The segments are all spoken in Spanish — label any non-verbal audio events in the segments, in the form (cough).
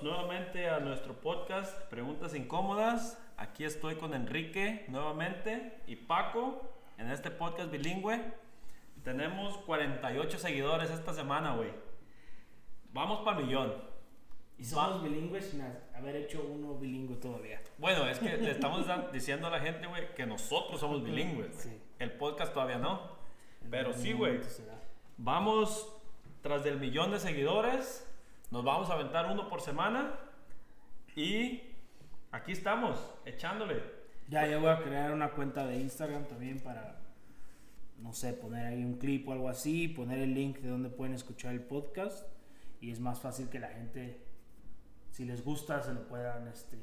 bienvenidos nuevamente a nuestro podcast Preguntas Incómodas. Aquí estoy con Enrique nuevamente y Paco en este podcast bilingüe. Tenemos 48 seguidores esta semana, güey. Vamos para millón. Y somos bilingües sin haber hecho uno bilingüe todavía. Bueno, es que le estamos diciendo a la gente, güey, que nosotros somos bilingües. Sí. El podcast todavía no. Pero sí, güey. Vamos tras del millón de seguidores. Nos vamos a aventar uno por semana. Y aquí estamos, echándole. Ya, yo voy a crear una cuenta de Instagram también para, no sé, poner ahí un clip o algo así, poner el link de donde pueden escuchar el podcast. Y es más fácil que la gente, si les gusta, se lo puedan este,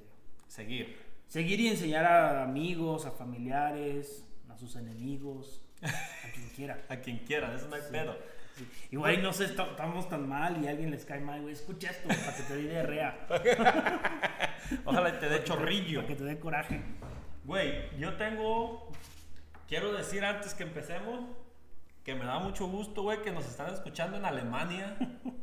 seguir. Seguir y enseñar a amigos, a familiares, a sus enemigos, a quien quiera. (laughs) a quien quiera, eso no hay pedo. Igual no sé, estamos tan mal y a alguien les cae mal, güey. Escucha esto para que te dé diarrea. (laughs) Ojalá te dé chorrillo. Para que te dé coraje. Güey, yo tengo. Quiero decir antes que empecemos que me da mucho gusto, güey, que nos están escuchando en Alemania,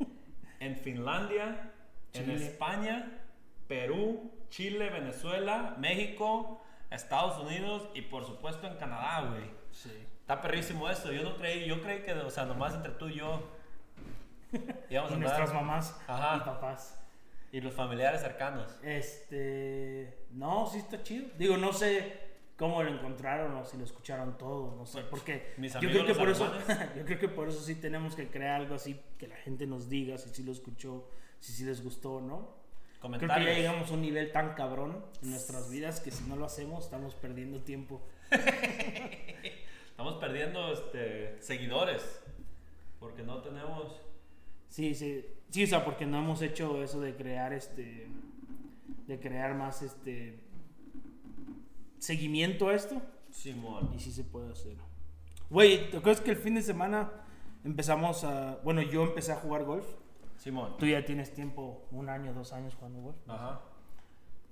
(laughs) en Finlandia, en España, Perú, Chile, Venezuela, México, Estados Unidos y por supuesto en Canadá, güey. Sí. Está perrísimo esto. Yo no creí, yo creí que, o sea, nomás entre tú y yo. (laughs) y nuestras mamás y papás. Y los familiares cercanos. Este. No, sí está chido. Digo, no sé cómo lo encontraron o si lo escucharon todo, no sé. Porque yo creo que por eso. (laughs) yo creo que por eso sí tenemos que crear algo así que la gente nos diga si sí lo escuchó, si sí les gustó o no. Creo que ya llegamos a un nivel tan cabrón en nuestras (laughs) vidas que si no lo hacemos estamos perdiendo tiempo. Estamos perdiendo este, seguidores porque no tenemos... Sí, sí, sí, o sea, porque no hemos hecho eso de crear este, de crear más este seguimiento a esto. Simón. Y sí se puede hacer. Güey, ¿te acuerdas que el fin de semana empezamos a, bueno, yo empecé a jugar golf? Simón. Tú ya tienes tiempo, un año, dos años jugando golf. Ajá.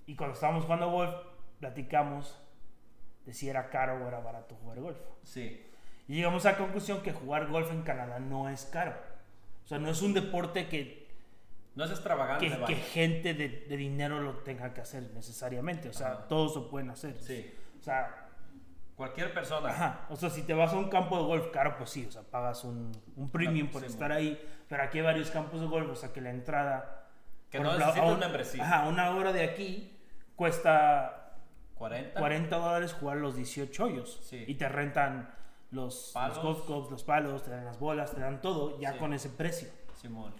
Y cuando estábamos jugando golf, platicamos de si era caro o era barato jugar golf. Sí. Y llegamos a la conclusión que jugar golf en Canadá no es caro. O sea, no es un deporte que... No es extravagante. Que, que gente de, de, dinero lo tenga que hacer necesariamente. O sea, todos lo pueden hacer. Sí. O sea... Cualquier persona. Ajá. O sea, si te vas a un campo de golf caro, pues sí. O sea, pagas un, un premium por estar ahí. Pero aquí hay varios campos de golf. O sea, que la entrada... Que no necesita una membresía. Ajá, una hora de aquí cuesta 40. 40 dólares jugar los 18 hoyos. Y te rentan los, los, golf clubs, los palos, te dan las bolas, te dan todo ya con ese precio. Simón.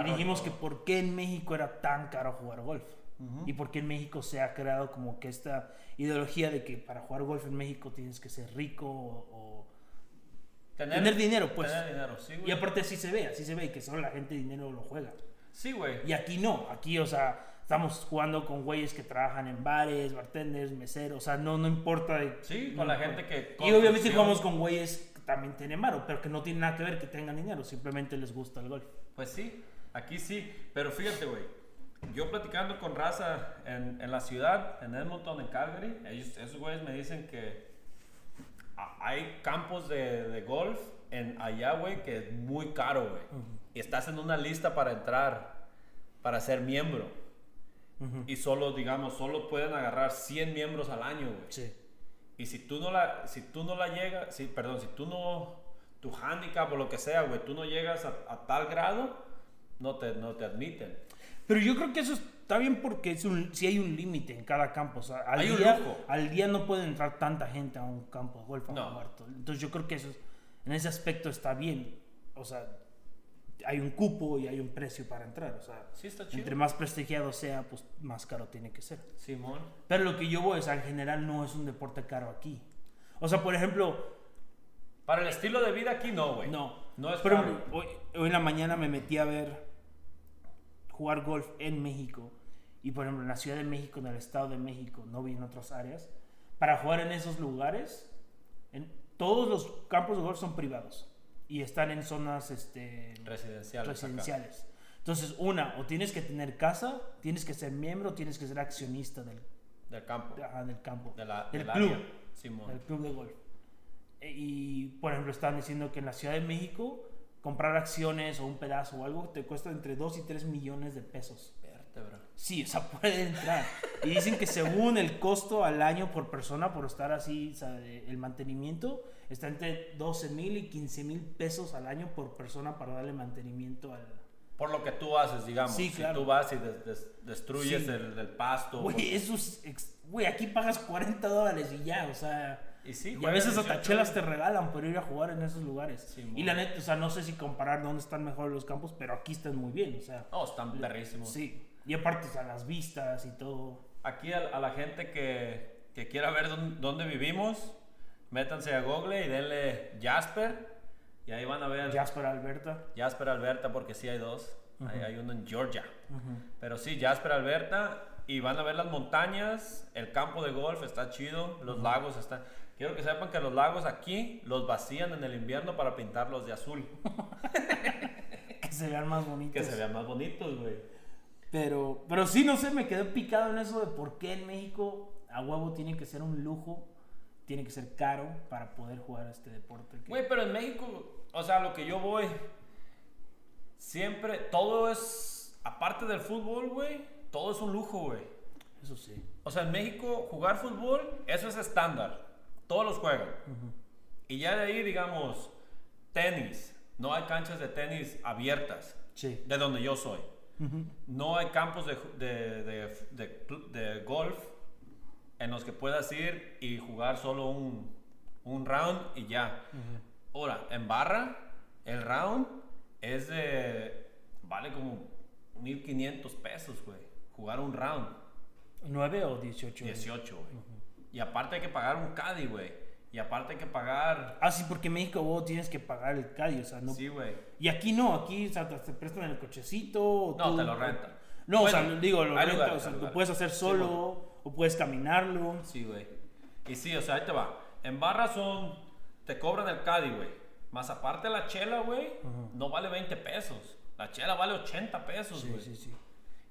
y dijimos que por qué en México era tan caro jugar golf. Y por qué en México se ha creado como que esta ideología de que para jugar golf en México tienes que ser rico o, tener, dinero, pues. Tener dinero, sí, Y aparte así se ve, así se ve que solo la gente de dinero lo juega. Sí, güey. Y aquí no, aquí, o sea, Estamos jugando con güeyes que trabajan en bares, bartenders, meseros, o sea, no, no importa. De, sí, con la gente que... Y obviamente jugamos con güeyes que también tienen varo, pero que no tienen nada que ver que tengan dinero, simplemente les gusta el golf. Pues sí, aquí sí, pero fíjate, güey, yo platicando con raza en, en, la ciudad, en Edmonton, en Calgary, ellos, esos güeyes me dicen que hay campos de, de golf en allá, güey, que es muy caro, güey. Y estás en una lista para entrar, para ser miembro. Y solo, digamos, solo pueden agarrar 100 miembros al año, güey. Sí. Y si tú no la, si tú no la llegas, si, perdón, si tú no, tu handicap o lo que sea, güey, tú no llegas a, tal grado, no te, no te admiten. Pero yo creo que eso está bien porque es un, si hay un límite en cada campo. O sea, al, hay día, al día no puede entrar tanta gente a un campo de golf no. Entonces yo creo que eso, en ese aspecto está bien. O sea, hay un cupo y hay un precio para entrar. O sea, entre más prestigiado sea, pues más caro tiene que ser. Simón. Pero lo que yo voy es, en general, no es un deporte caro aquí. O sea, por ejemplo... Para el estilo de vida aquí no, güey. No. No es Pero hoy, hoy en la mañana me metí a ver jugar golf en México. Y por ejemplo, en la Ciudad de México, en el Estado de México, no vi en otras áreas. Para jugar en esos lugares, en, todos los campos de golf son privados y están en zonas este, residenciales. residenciales. Entonces, una, o tienes que tener casa, tienes que ser miembro, tienes que ser accionista del, del campo. del campo. De la, del, club. Del club de golf. E, y, por ejemplo, están diciendo que en la Ciudad de México comprar acciones o un pedazo o algo te cuesta entre 2 y 3 millones de pesos. Sí, o sea, (laughs) puede entrar. Y dicen que según el costo al año por persona por estar así, o sea, el mantenimiento está entre 12 mil y 15 mil pesos al año por persona para darle mantenimiento al... Por lo que tú haces, digamos. Sí, claro. Si tú vas y destruyes el, pasto. Güey, eso es... Güey, aquí pagas 40 dólares y ya, o sea... Y, sí, y a veces hasta chelas te regalan por ir a jugar en esos lugares. y la neta, o sea, no sé si comparar dónde están mejor los campos, pero aquí están muy bien, o sea. Oh, están perrísimos. Sí. Y aparte, o sea, las vistas y todo. Aquí a, la gente que, que quiera ver dónde, vivimos, métanse a Google y denle Jasper. Y ahí van a ver. Jasper Alberta. Jasper Alberta, porque sí hay dos. hay, uno en Georgia. Pero sí, Jasper Alberta. Y van a ver las montañas. El campo de golf está chido. Los lagos están. Quiero que sepan que los lagos aquí los vacían en el invierno para pintarlos de azul. (laughs) que se vean más bonitos. Que se vean más bonitos, güey. Pero, pero sí, no sé, me quedé picado en eso de por qué en México a huevo tiene que ser un lujo, tiene que ser caro para poder jugar este deporte. Güey, pero en México, o sea, lo que yo voy, siempre, todo es, aparte del fútbol, güey, todo es un lujo, güey. Eso sí. O sea, en México jugar fútbol, eso es estándar. Todos los juegan. Y ya de ahí, digamos, tenis. No hay canchas de tenis abiertas. Sí. De donde yo soy. No hay campos de, de, de, de, golf en los que puedas ir y jugar solo un, un round y ya. Ahora, en barra, el round es de. vale como 1500 pesos, güey. Jugar un round. ¿9 o 18? 18, güey. Y aparte hay que pagar un caddy, güey. Y aparte hay que pagar. Ah, sí, porque en México vos tienes que pagar el calle, o sea, no. Sí, güey. Y aquí no, aquí, o sea, te prestan el cochecito. No, te lo rentan. No, o sea, digo, lo rentas, o sea, lo puedes hacer solo o puedes caminarlo. Sí, güey. Y sí, o sea, ahí te va. En barra son. Te cobran el caddy, güey. Más aparte la chela, güey, no vale 20 pesos. La chela vale 80 pesos, güey. Sí, sí, sí.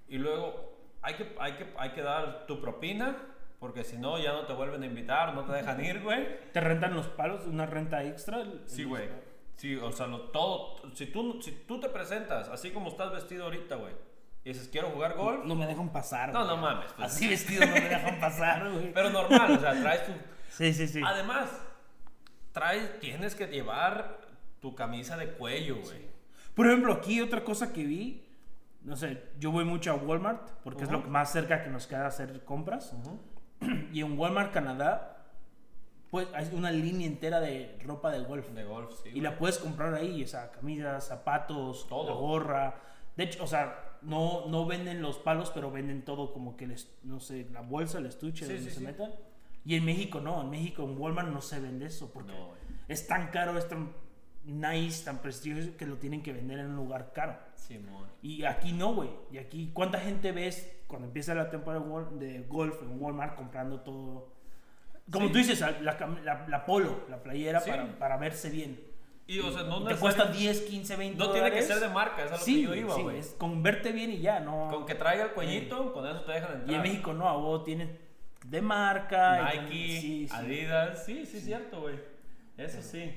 Y luego hay que, hay, que, hay que dar tu propina porque si no, ya no te vuelven a invitar, no te dejan ir, güey. ¿Te rentan los palos? ¿Una renta extra? Sí, güey. Sí, o sea, todo. Si tú, si tú te presentas así como estás vestido ahorita, güey, y dices, quiero jugar golf. No, me dejan pasar. No, no mames. Pues. Así vestido no me dejan pasar, güey. (laughs) Pero normal, o sea, traes tu. Sí, sí, sí. Además, traes, tienes que llevar tu camisa de cuello, güey. Por ejemplo, aquí otra cosa que vi. No sé, yo voy mucho a Walmart porque es lo más cerca que nos queda hacer compras. (clears throat) y en Walmart Canadá pues hay una línea entera de ropa de golf. De golf, sí. Y la puedes comprar ahí, o sea, camisas, zapatos, todo. gorra. De hecho, o sea, no, no venden los palos, pero venden todo como que, les, no sé, la bolsa, el estuche, donde se metan. Y en México no, en México en Walmart no se vende eso porque es tan caro, es tan nice, tan prestigioso que lo tienen que vender en un lugar caro. Sí, y aquí no, güey. Y aquí, ¿cuánta gente ves cuando empieza la temporada de golf en Walmart comprando todo? Como tú dices, la, la, polo, la playera para, para, verse bien. Y, o sea, no te cuesta 10, 15, 20 No tiene que ser de marca, es a lo que yo iba, güey. es con verte bien y ya, no. Con que traiga el cuellito, con eso te dejan entrar. Y en México no, a vos tienes de marca. Nike, Adidas, sí, sí, es cierto, güey. Eso sí.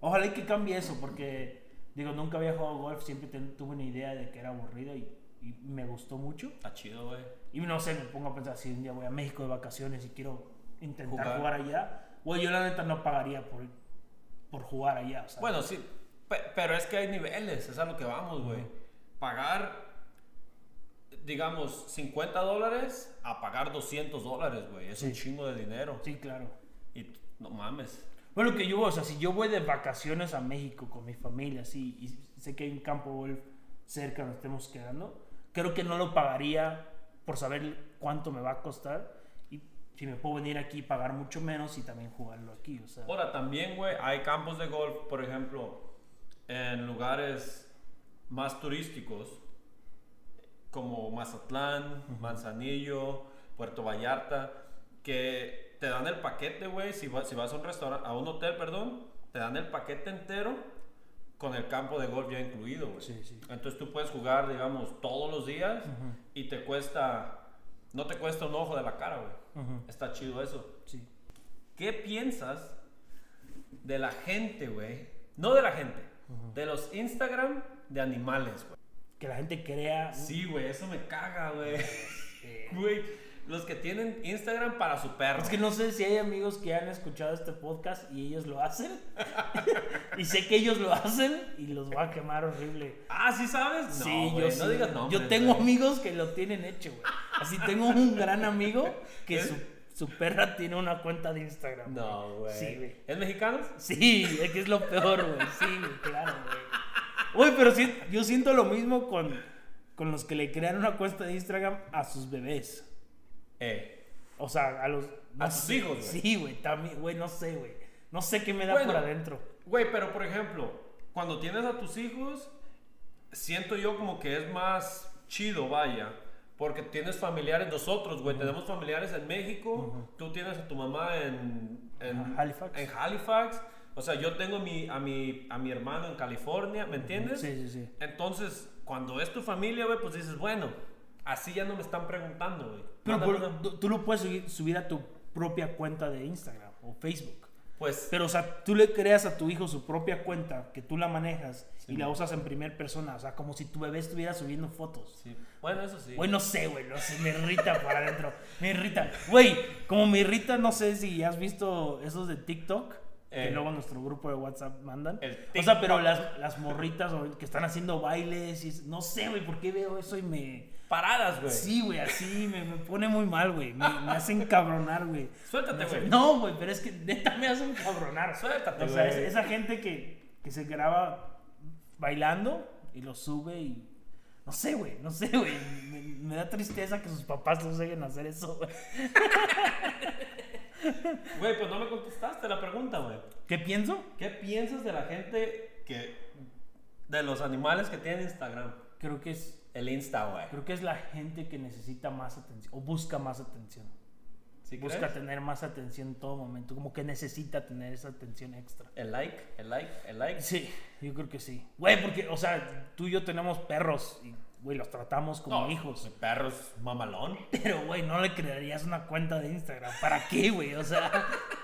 Ojalá que cambie eso, porque, digo, nunca había jugado golf, siempre tuve una idea de que era aburrido y, me gustó mucho. Está chido, güey. Y no sé, me pongo a pensar, si un día voy a México de vacaciones y quiero intentar jugar, allá, güey, yo la neta no pagaría por, por jugar allá. Bueno, sí, pero es que hay niveles, es a lo que vamos, güey. Pagar, digamos, 50 dólares a pagar 200 dólares, güey. Es un chingo de dinero. Sí, claro. Y no mames. Bueno, que yo, o sea, si yo voy de vacaciones a México con mi familia, sí, y sé que hay un campo golf cerca donde estemos quedando, creo que no lo pagaría por saber cuánto me va a costar. Y si me puedo venir aquí y pagar mucho menos y también jugarlo aquí, o sea. Ahora, también, güey, hay campos de golf, por ejemplo, en lugares más turísticos, como Mazatlán, Manzanillo, Puerto Vallarta, que te dan el paquete, güey. Si, si vas a un restaurante, a un hotel, perdón, te dan el paquete entero con el campo de golf ya incluido, güey. Sí, sí. Entonces tú puedes jugar, digamos, todos los días y te cuesta, no te cuesta un ojo de la cara, güey. Está chido eso. Sí. ¿Qué piensas de la gente, güey? No de la gente, de los Instagram de animales, güey. que la gente crea. Sí, güey, eso me caga, güey. (laughs) Güey, los que tienen Instagram para su perro. Es que no sé si hay amigos que han escuchado este podcast y ellos lo hacen. (laughs) y sé que ellos lo hacen y los va a quemar horrible. Ah, ¿sí sabes? sí, yo no digas nombres, Yo tengo amigos que lo tienen hecho, güey. Así tengo un gran amigo que su, su, perra tiene una cuenta de Instagram. No, güey. Sí, güey. ¿Es mexicano? Sí, es que es lo peor, güey. Sí, claro, güey. Uy, pero sí, yo siento lo mismo con, con los que le crean una cuenta de Instagram a sus bebés. Eh. O sea, a los. a sus hijos, güey. Sí, güey, también, güey, no sé, güey. No sé qué me da por adentro. Güey, pero por ejemplo, cuando tienes a tus hijos, siento yo como que es más chido, vaya. Porque tienes familiares, nosotros, güey, tenemos familiares en México, tú tienes a tu mamá en, en Halifax. En Halifax o sea, yo tengo mi, a, mi, a mi hermano en California, ¿me entiendes? Sí, sí, sí. Entonces, cuando es tu familia, güey, pues dices, bueno, así ya no me están preguntando, güey. Pero tú lo puedes subir, a tu propia cuenta de Instagram o Facebook. Pues. Pero, o sea, tú le creas a tu hijo su propia cuenta, que tú la manejas y la usas en primera persona. O sea, como si tu bebé estuviera subiendo fotos. Sí. Bueno, eso sí. Güey, no sé, güey, no sé, me irrita para adentro. Me irrita. Güey, como me irrita, no sé si has visto esos de TikTok que eh, luego nuestro grupo de WhatsApp mandan. O sea, pero las, las morritas que están haciendo bailes y no sé, güey, por qué veo eso y me... Paradas, güey. Sí, güey, así me, me, pone muy mal, güey. Me, me hacen cabronar, güey. Suéltate, güey. No, güey, pero es que neta me hacen cabronar. Suéltate, güey. O sea, esa gente que, que se graba bailando y lo sube y no sé, güey, no sé, güey. Me, me, da tristeza que sus papás los dejen hacer eso, güey. (laughs) Güey, pues no me contestaste la pregunta, güey. ¿Qué pienso? ¿Qué piensas de la gente que. de los animales que tienen Instagram? Creo que es. El Insta, güey. Creo que es la gente que necesita más atención o busca más atención. busca tener más atención en todo momento, como que necesita tener esa atención extra. El like, el like, el like. Sí, yo creo que sí. Güey, porque, o sea, tú y yo tenemos perros y güey, los tratamos como hijos. Perros mamalón. (laughs) Pero, güey, no le crearías una cuenta de Instagram. ¿Para qué, güey? O sea,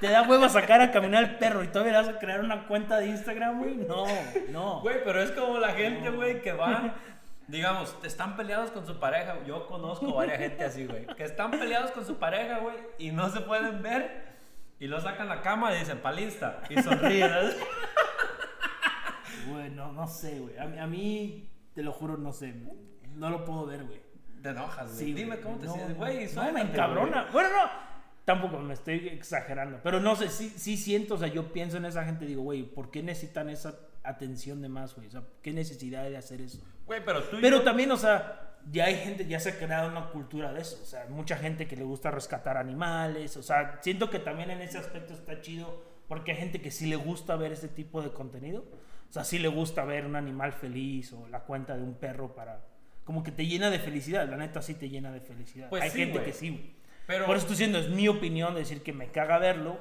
te da huevo sacar a caminar al perro y todavía vas a crear una cuenta de Instagram, güey. No, no. Güey, pero es como la gente, güey, que va. (laughs) Digamos, están peleados con su pareja. Yo conozco varias gente así, güey. Que están peleados con su pareja, güey, y no se pueden ver. Y lo sacan a la cama y dicen, palista. Y sonríen. (laughs) Bueno, no sé, güey. A, a mí te lo juro, no sé. No lo puedo ver, güey. Te enojas, güey. Sí, Dime cómo te sientes, güey. No, me encabrona. Bueno, no. Tampoco me estoy exagerando. Pero no sé, sí, sí siento, o sea, yo pienso en esa gente y digo, güey, ¿por qué necesitan esa atención de más, güey? O sea, ¿qué necesidad de hacer eso? Güey, pero tú. Pero también, o sea, ya hay gente, ya se ha creado una cultura de eso. O sea, mucha gente que le gusta rescatar animales. O sea, siento que también en ese aspecto está chido porque hay gente que sí le gusta ver ese tipo de contenido. O sea, sí le gusta ver un animal feliz o la cuenta de un perro para... Como que te llena de felicidad, la neta sí te llena de felicidad. Pues hay gente que sí, Pero... Por eso estoy diciendo, es mi opinión decir que me caga verlo,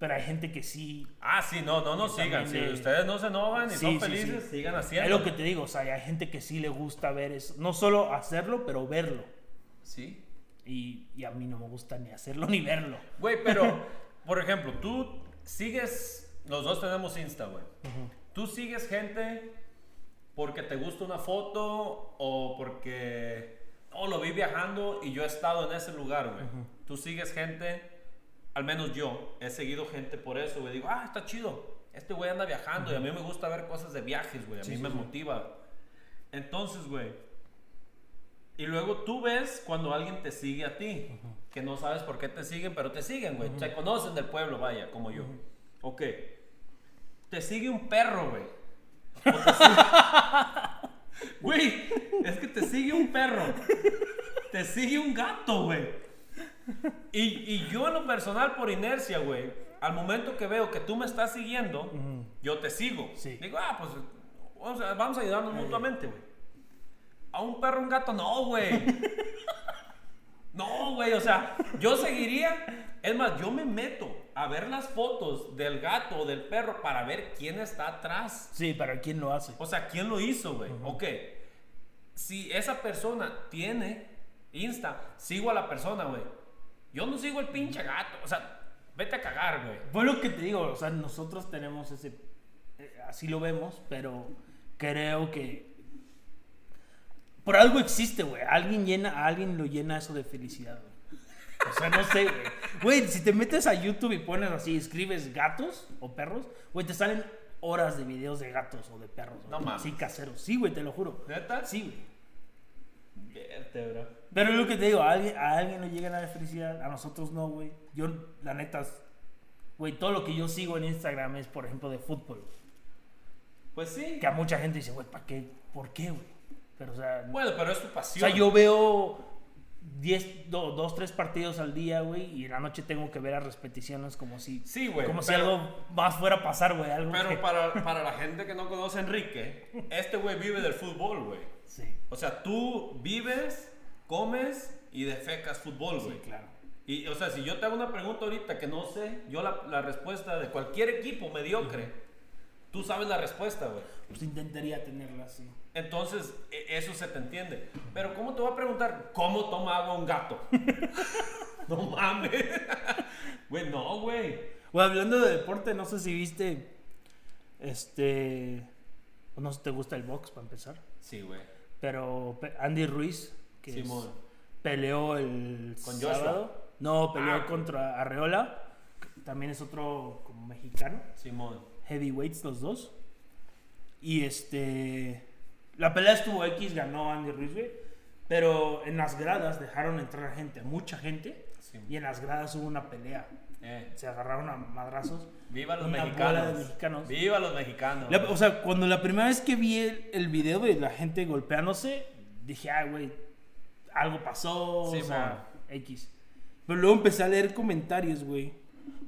pero hay gente que sí. Ah, sí, no, no, no sigan. Si ustedes no se enojan y son felices, sigan haciendo. Es lo que te digo, o sea, hay gente que sí le gusta ver eso. No solo hacerlo, pero verlo. Sí. Y, y a mí no me gusta ni hacerlo ni verlo. Güey, pero, (laughs) por ejemplo, tú sigues. Los dos tenemos Insta, güey. Tú sigues gente porque te gusta una foto o porque, oh, lo vi viajando y yo he estado en ese lugar, güey. Tú sigues gente, al menos yo, he seguido gente por eso, güey. Digo, ah, está chido. Este güey anda viajando y a mí me gusta ver cosas de viajes, güey. A mí me motiva. Entonces, güey. Y luego tú ves cuando alguien te sigue a ti, que no sabes por qué te siguen, pero te siguen, güey. Se conocen del pueblo, vaya, como yo. Ok. Te sigue un perro, güey. (laughs) Güey, es que te sigue un perro. Te sigue un gato, güey. Y, y, yo en lo personal, por inercia, güey, al momento que veo que tú me estás siguiendo, yo te sigo. Digo, ah, pues vamos a, vamos a ayudarnos mutuamente, güey. A un perro, un gato, no, güey. (laughs) No, güey, o sea, yo seguiría. Es más, yo me meto a ver las fotos del gato o del perro para ver quién está atrás. Sí, para quién lo hace. O sea, quién lo hizo, güey. Ok. Si esa persona tiene Insta, sigo a la persona, güey. Yo no sigo el pinche gato. O sea, vete a cagar, güey. Fue lo que te digo. O sea, nosotros tenemos ese. Eh, así lo vemos, pero creo que por algo existe, güey. Alguien llena, alguien lo llena eso de felicidad, güey. O sea, no sé, güey. Güey, si te metes a YouTube y pones así, escribes gatos o perros, güey, te salen horas de videos de gatos o de perros. No mames. Sí, caseros. Sí, güey, te lo juro. ¿Neta? Sí, güey. Verte. Pero es lo que te digo, a alguien, a alguien le llega la felicidad, a nosotros no, güey. Yo, la neta, güey, todo lo que yo sigo en Instagram es, por ejemplo, de fútbol. Pues sí. Que a mucha gente dice, güey, ¿para qué? ¿Por qué, güey? Pero, o sea. Bueno, pero es tu pasión. O sea, yo veo 10, 2, 3 partidos al día, güey, y en la noche tengo que ver a repeticiones como si. Sí, güey. Como si algo más fuera a pasar, güey. Pero para, para la gente que no conoce a Enrique, este güey vive del fútbol, güey. Sí. O sea, tú vives, comes y defecas fútbol, güey. Sí, claro. Y, o sea, si yo te hago una pregunta ahorita que no sé, yo la, la respuesta de cualquier equipo mediocre, tú sabes la respuesta, güey. Pues intentaría tenerla así. Entonces, e, eso se te entiende. Pero, ¿cómo te voy a preguntar cómo toma agua un gato? (laughs) no mames. Güey, no, güey. Güey, hablando de deporte, no sé si viste. Este. No sé si te gusta el box para empezar. Sí, güey. Pero Andy Ruiz, que peleó el ¿Con sábado. No, peleó Ah. contra Arreola. También es otro como mexicano. Simón. Heavyweights los dos. Y este. La pelea estuvo X, ganó Andy Ruiz, güey. Pero en las gradas dejaron entrar gente, mucha gente. Sí. Y en las gradas hubo una pelea. Eh, Se agarraron a madrazos. viva los Una mexicanos. bola de mexicanos. Viva los mexicanos. La- o sea, cuando la primera vez que vi el, el video de la gente golpeándose, dije, ah, güey, algo pasó, Sí, o sea, X. Pero luego empecé a leer comentarios, güey.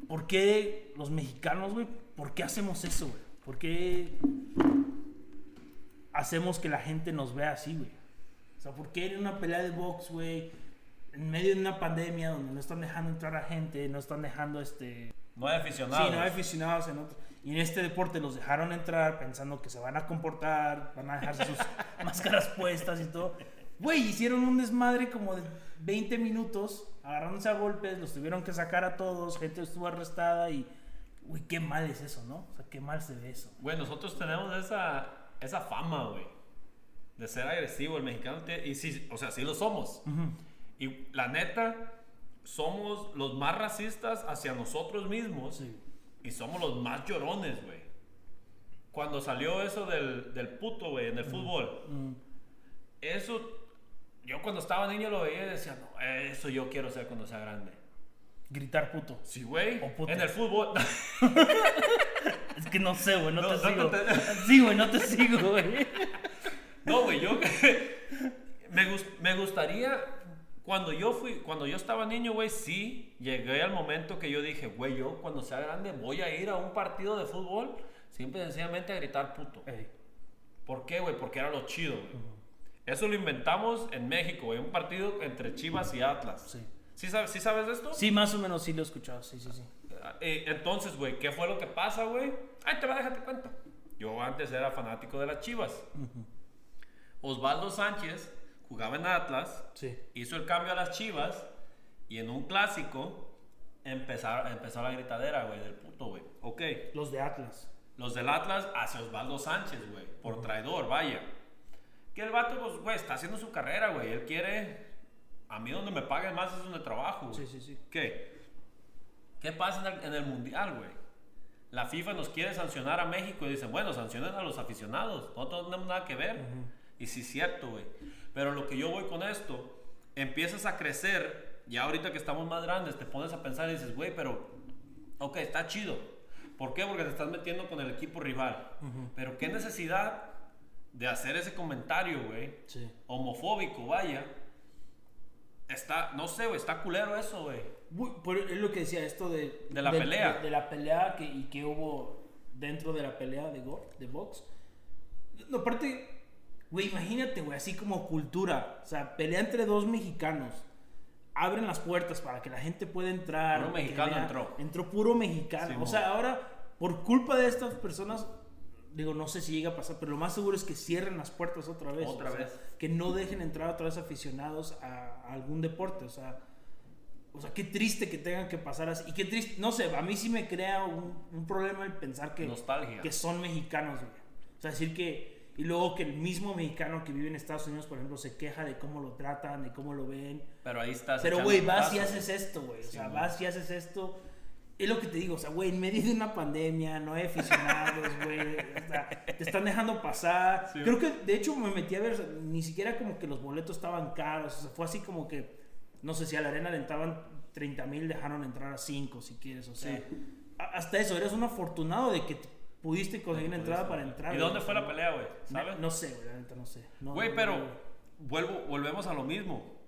¿Por qué los mexicanos, güey, por qué hacemos eso, güey? ¿Por qué hacemos que la gente nos vea así, güey? O sea, ¿por qué en una pelea de box, güey, en medio de una pandemia donde no están dejando entrar a gente, no están dejando este... no hay aficionados. Sí, no hay aficionados en otro. Y en este deporte los dejaron entrar pensando que se van a comportar, van a dejarse sus (laughs) máscaras puestas y todo. Güey, hicieron un desmadre como de 20 minutos, agarrándose a golpes, los tuvieron que sacar a todos, gente estuvo arrestada y. Güey, qué mal es eso, ¿no? O sea, qué mal se ve eso. Güey, nosotros tenemos esa, esa fama, güey. De ser agresivo. El mexicano Y sí, o sea, sí lo somos. Y la neta, somos los más racistas hacia nosotros mismos. Sí. Y somos los más llorones, güey. Cuando salió eso del, del puto, güey, en el fútbol. Mm, Eso, yo cuando estaba niño lo veía y decía, no, eso yo quiero ser cuando sea grande. gritar puto. Sí, güey. O puto. En el fútbol. (laughs) (laughs) Es que no sé, güey, no, No, te no sigo. te- Sí, güey, no te sigo, güey. (laughs) No, güey, yo me, me gustaría cuando yo fui, cuando yo estaba niño, güey, sí llegué al momento que yo dije, güey, yo cuando sea grande voy a ir a un partido de fútbol, simple y sencillamente a gritar puto. Ey, ¿Por qué, güey? Porque era lo chido, güey. Eso lo inventamos en México, güey, un partido entre Chivas y Atlas. sí. ¿Sí sabes, ¿sí sabes de esto? Sí, más o menos sí lo he escuchado, sí, sí, sí. Eh, entonces, güey, ¿qué fue lo que pasa, güey? Ay, te va a dejar te cuento. Yo antes era fanático de las Chivas. Osvaldo Sánchez jugaba en Atlas, Sí. hizo el cambio a las Chivas y en un clásico empezaron, empezó la gritadera, güey, del puto, güey. Ok. Los de Atlas. Los del Atlas hacia Osvaldo Sánchez, güey, por traidor, vaya. Que el vato, pues, güey, está haciendo su carrera, güey. Él quiere. A mí donde me paguen más es donde trabajo, güey. Sí, sí, sí. ¿Qué? ¿Qué pasa en el, en el mundial, güey? La FIFA nos quiere sancionar a México y dicen, bueno, sancionen a los aficionados. Nosotros no tenemos nada que ver. Y sí es cierto, güey. Pero lo que yo voy con esto, empiezas a crecer, ya ahorita que estamos más grandes, te pones a pensar y dices, güey, pero, ok, está chido. ¿Por qué? Porque te estás metiendo con el equipo rival. Pero qué necesidad de hacer ese comentario, güey, Sí. homofóbico, vaya. Está, no sé, güey, está culero eso, güey. Es lo que decía esto de... De la pelea. De, de la pelea que, y que hubo dentro de la pelea de, go, de box. No, aparte, güey, imagínate, güey, así como cultura. O sea, pelea entre dos mexicanos. Abren las puertas para que la gente pueda entrar. Puro mexicano vea- entró. Entró puro mexicano. O sea, ahora, por culpa de estas personas, digo, no sé si llega a pasar, pero lo más seguro es que cierren las puertas otra vez. Otra o sea, vez. que no dejen entrar otra vez aficionados a, a algún deporte. O sea, o sea, qué triste que tengan que pasar así. Y qué triste, no sé, a mí sí me crea un, un problema el pensar que, Nostalgia. que son mexicanos, güey. O sea, decir que, y luego que el mismo mexicano que vive en Estados Unidos, por ejemplo, se queja de cómo lo tratan, de cómo lo ven. Pero ahí estás. Pero, güey, vas y haces esto, güey. O sea, vas y haces esto. Es lo que te digo, o sea, güey, en medio de una pandemia, no hay aficionados, güey. O sea, te están dejando pasar. Creo que, de hecho, me metí a ver, ni siquiera como que los boletos estaban caros. O sea, fue así como que, no sé si a la arena le entraban 30 mil, dejaron entrar a 5 si quieres. O sea, hasta eso, eres un afortunado de que pudiste conseguir una entrada para entrar. ¿Y dónde fue la pelea, güey? ¿Sabes? No, sé, güey, no sé. Güey, pero vuelvo, volvemos a lo mismo.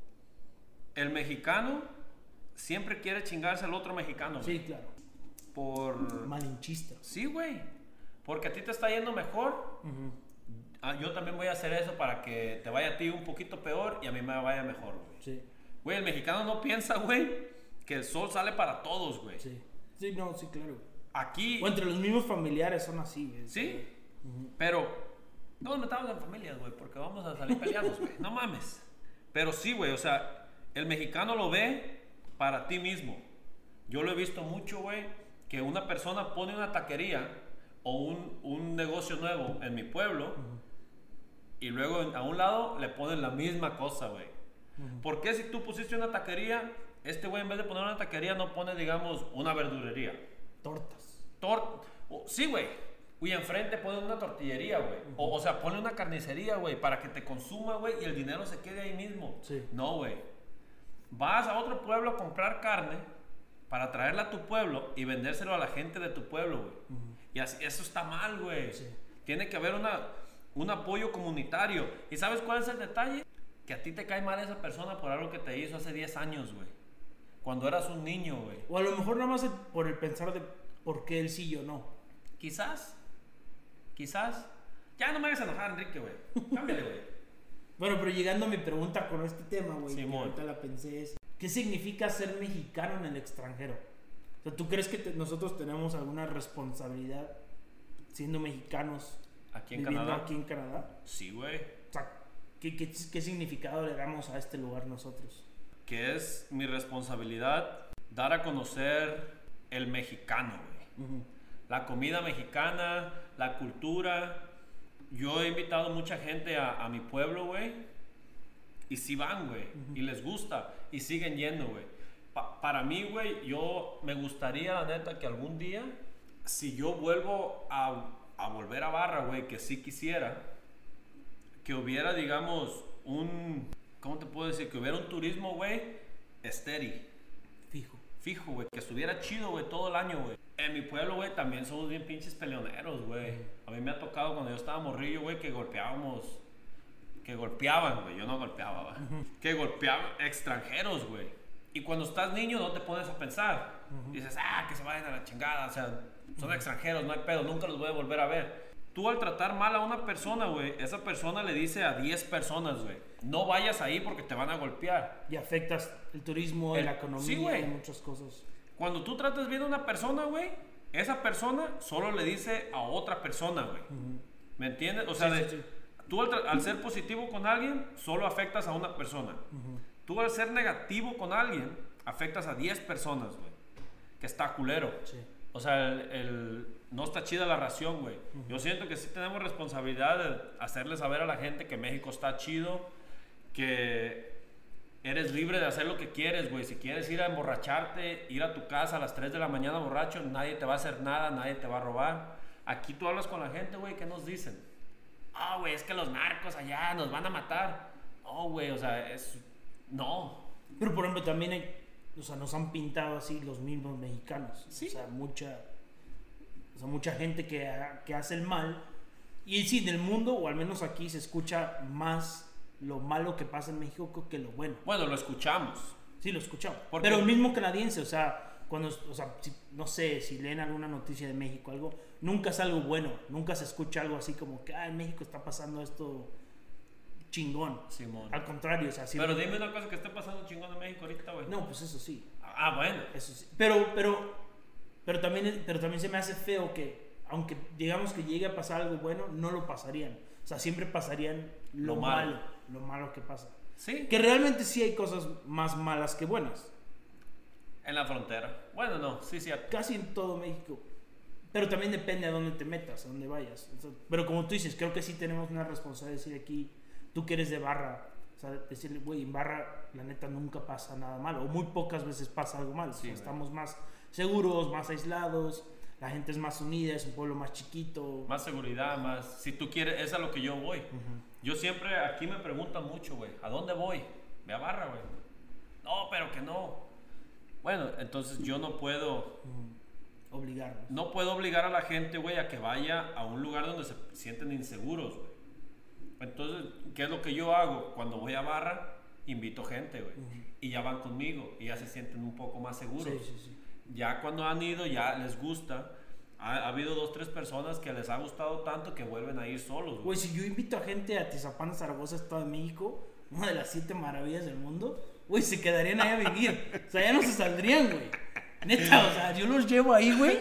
El mexicano siempre quiere chingarse al otro mexicano. Sí, claro. Por... Malinchista. Sí, güey. Porque a ti te está yendo mejor. Ah, yo también voy a hacer eso para que te vaya a ti un poquito peor y a mí me vaya mejor, güey. Sí. Güey, el mexicano no piensa, güey, que el sol sale para todos, güey. Sí. Sí, no, sí, claro. Aquí. O entre los mismos familiares son así, güey. Sí. Pero no nos metamos en familias, güey, porque vamos a salir peleados, güey. No mames. Pero sí, güey, o sea, el mexicano lo ve para ti mismo. Yo lo he visto mucho, güey, que una persona pone una taquería o un, un negocio nuevo en mi pueblo y luego a un lado le ponen la misma cosa, güey. ¿Por qué si tú pusiste una taquería, este güey en vez de poner una taquería no pone, digamos, una verdurería? Tortas. Sí, güey. Y enfrente pone una tortillería, güey. o, o, sea, pone una carnicería, güey, para que te consuma, güey, y el dinero se quede ahí mismo. Sí. No, güey. Vas a otro pueblo a comprar carne para traerla a tu pueblo y vendérselo a la gente de tu pueblo, güey. Y así, eso está mal, güey. Tiene que haber una, un apoyo comunitario. ¿Y sabes cuál es el detalle? Que a ti te cae mal esa persona por algo que te hizo hace 10 años, güey. Cuando eras un niño, güey. O a lo mejor nada más por el pensar de por qué él sí y yo no. Quizás. Quizás. Ya no me hagas enojar, Enrique, güey. Cámbiale, güey. (laughs) bueno, pero llegando a mi pregunta con este tema, güey. Sí, ahorita la pensé es, ¿qué significa ser mexicano en el extranjero? O sea, ¿tú crees que nosotros tenemos alguna responsabilidad siendo mexicanos aquí en Canadá? aquí en Canadá? Sí, güey. O sea, ¿qué, qué, qué significado le damos a este lugar nosotros? que es mi responsabilidad dar a conocer el mexicano, güey. La comida mexicana, la cultura. Yo he invitado mucha gente a, mi pueblo, güey. Y si van, güey. Y les gusta. Y siguen yendo, güey. para mí, güey, yo me gustaría, la neta, que algún día, si yo vuelvo a, a volver a Barra, güey, que sí quisiera, que hubiera, digamos, un ¿cómo te puedo decir? Que hubiera un turismo, güey, steady. Fijo. Fijo, güey. Que estuviera chido, güey, todo el año, güey. En mi pueblo, güey, también somos bien pinches peleoneros, güey. A mí me ha tocado cuando yo estaba morrillo, güey, que golpeábamos. Que golpeaban, güey. Yo no golpeaba, güey. Que golpeaban extranjeros, güey. Y cuando estás niño no te pones a pensar. Dices, ah, que se vayan a la chingada. O sea, son extranjeros, no hay pedo, nunca los voy a volver a ver. Tú al tratar mal a una persona, güey, esa persona le dice a 10 personas, güey, no vayas ahí porque te van a golpear. Y afectas el turismo, la economía y muchas cosas. Cuando tú tratas bien a una persona, güey, esa persona solo le dice a otra persona, güey. ¿Me entiendes? O sea, tú al, ser positivo con alguien, solo afectas a una persona. Tú al ser negativo con alguien, afectas a 10 personas, güey. Que está culero. O sea, el no está chida la ración, güey. Yo siento que sí tenemos responsabilidad de hacerle saber a la gente que México está chido, que eres libre de hacer lo que quieres, güey. Si quieres ir a emborracharte, ir a tu casa a las 3 de la mañana borracho, nadie te va a hacer nada, nadie te va a robar. Aquí tú hablas con la gente, güey, ¿qué nos dicen? Ah, güey, es que los narcos allá nos van a matar. No, güey, o sea, es... No. Pero por ejemplo, también hay... O sea, nos han pintado así los mismos mexicanos. ¿Sí? O sea, mucha o sea, mucha gente que, que hace el mal. Y sí, en el mundo, o al menos aquí, se escucha más lo malo que pasa en México que lo bueno. Bueno, lo escuchamos. Sí, lo escuchamos. Pero el mismo canadiense, o sea, cuando, o sea, no sé, si leen alguna noticia de México, algo, nunca es algo bueno, nunca se escucha algo así como que, ah, en México está pasando esto chingón. Simón. Al contrario, o sea, sí. Pero dime una cosa que está pasando chingón en México ahorita, güey. No, pues eso sí. Ah, bueno. Eso sí. Pero, pero pero también, pero también se me hace feo que, aunque digamos que llegue a pasar algo bueno, no lo pasarían. O sea, siempre pasarían lo, malo. Lo malo que pasa. Sí. Que realmente sí hay cosas más malas que buenas. En la frontera. Bueno, no, sí, sí. Casi en todo México. Pero también depende a dónde te metas, a dónde vayas. Pero como tú dices, creo que sí tenemos una responsabilidad de decir aquí, tú que eres de barra, o sea, decirle, güey, en barra la neta nunca pasa nada mal, o muy pocas veces pasa algo mal. estamos más seguros, más aislados, la gente es más unida, es un pueblo más chiquito. Más seguridad, más... Si tú quieres, es a lo que yo voy. Yo siempre, aquí me preguntan mucho, güey, ¿a dónde voy? Ve a barra, güey. No, pero que no. Bueno, entonces yo no puedo... Obligar. No puedo obligar a la gente, güey, a que vaya a un lugar donde se sienten inseguros, güey. Entonces, ¿qué es lo que yo hago? Cuando voy a barra, invito gente, güey. Y ya van conmigo y ya se sienten un poco más seguros. Sí, sí, sí ya cuando han ido ya les gusta. Ha, habido dos, tres personas que les ha gustado tanto que vuelven a ir solos. Güey, si yo invito a gente a Tizapán, Zaragoza, Estado de México, una de las siete maravillas del mundo, güey, se quedarían ahí a vivir. o sea, ya no se saldrían, güey. Neta, o sea, yo los llevo ahí, güey.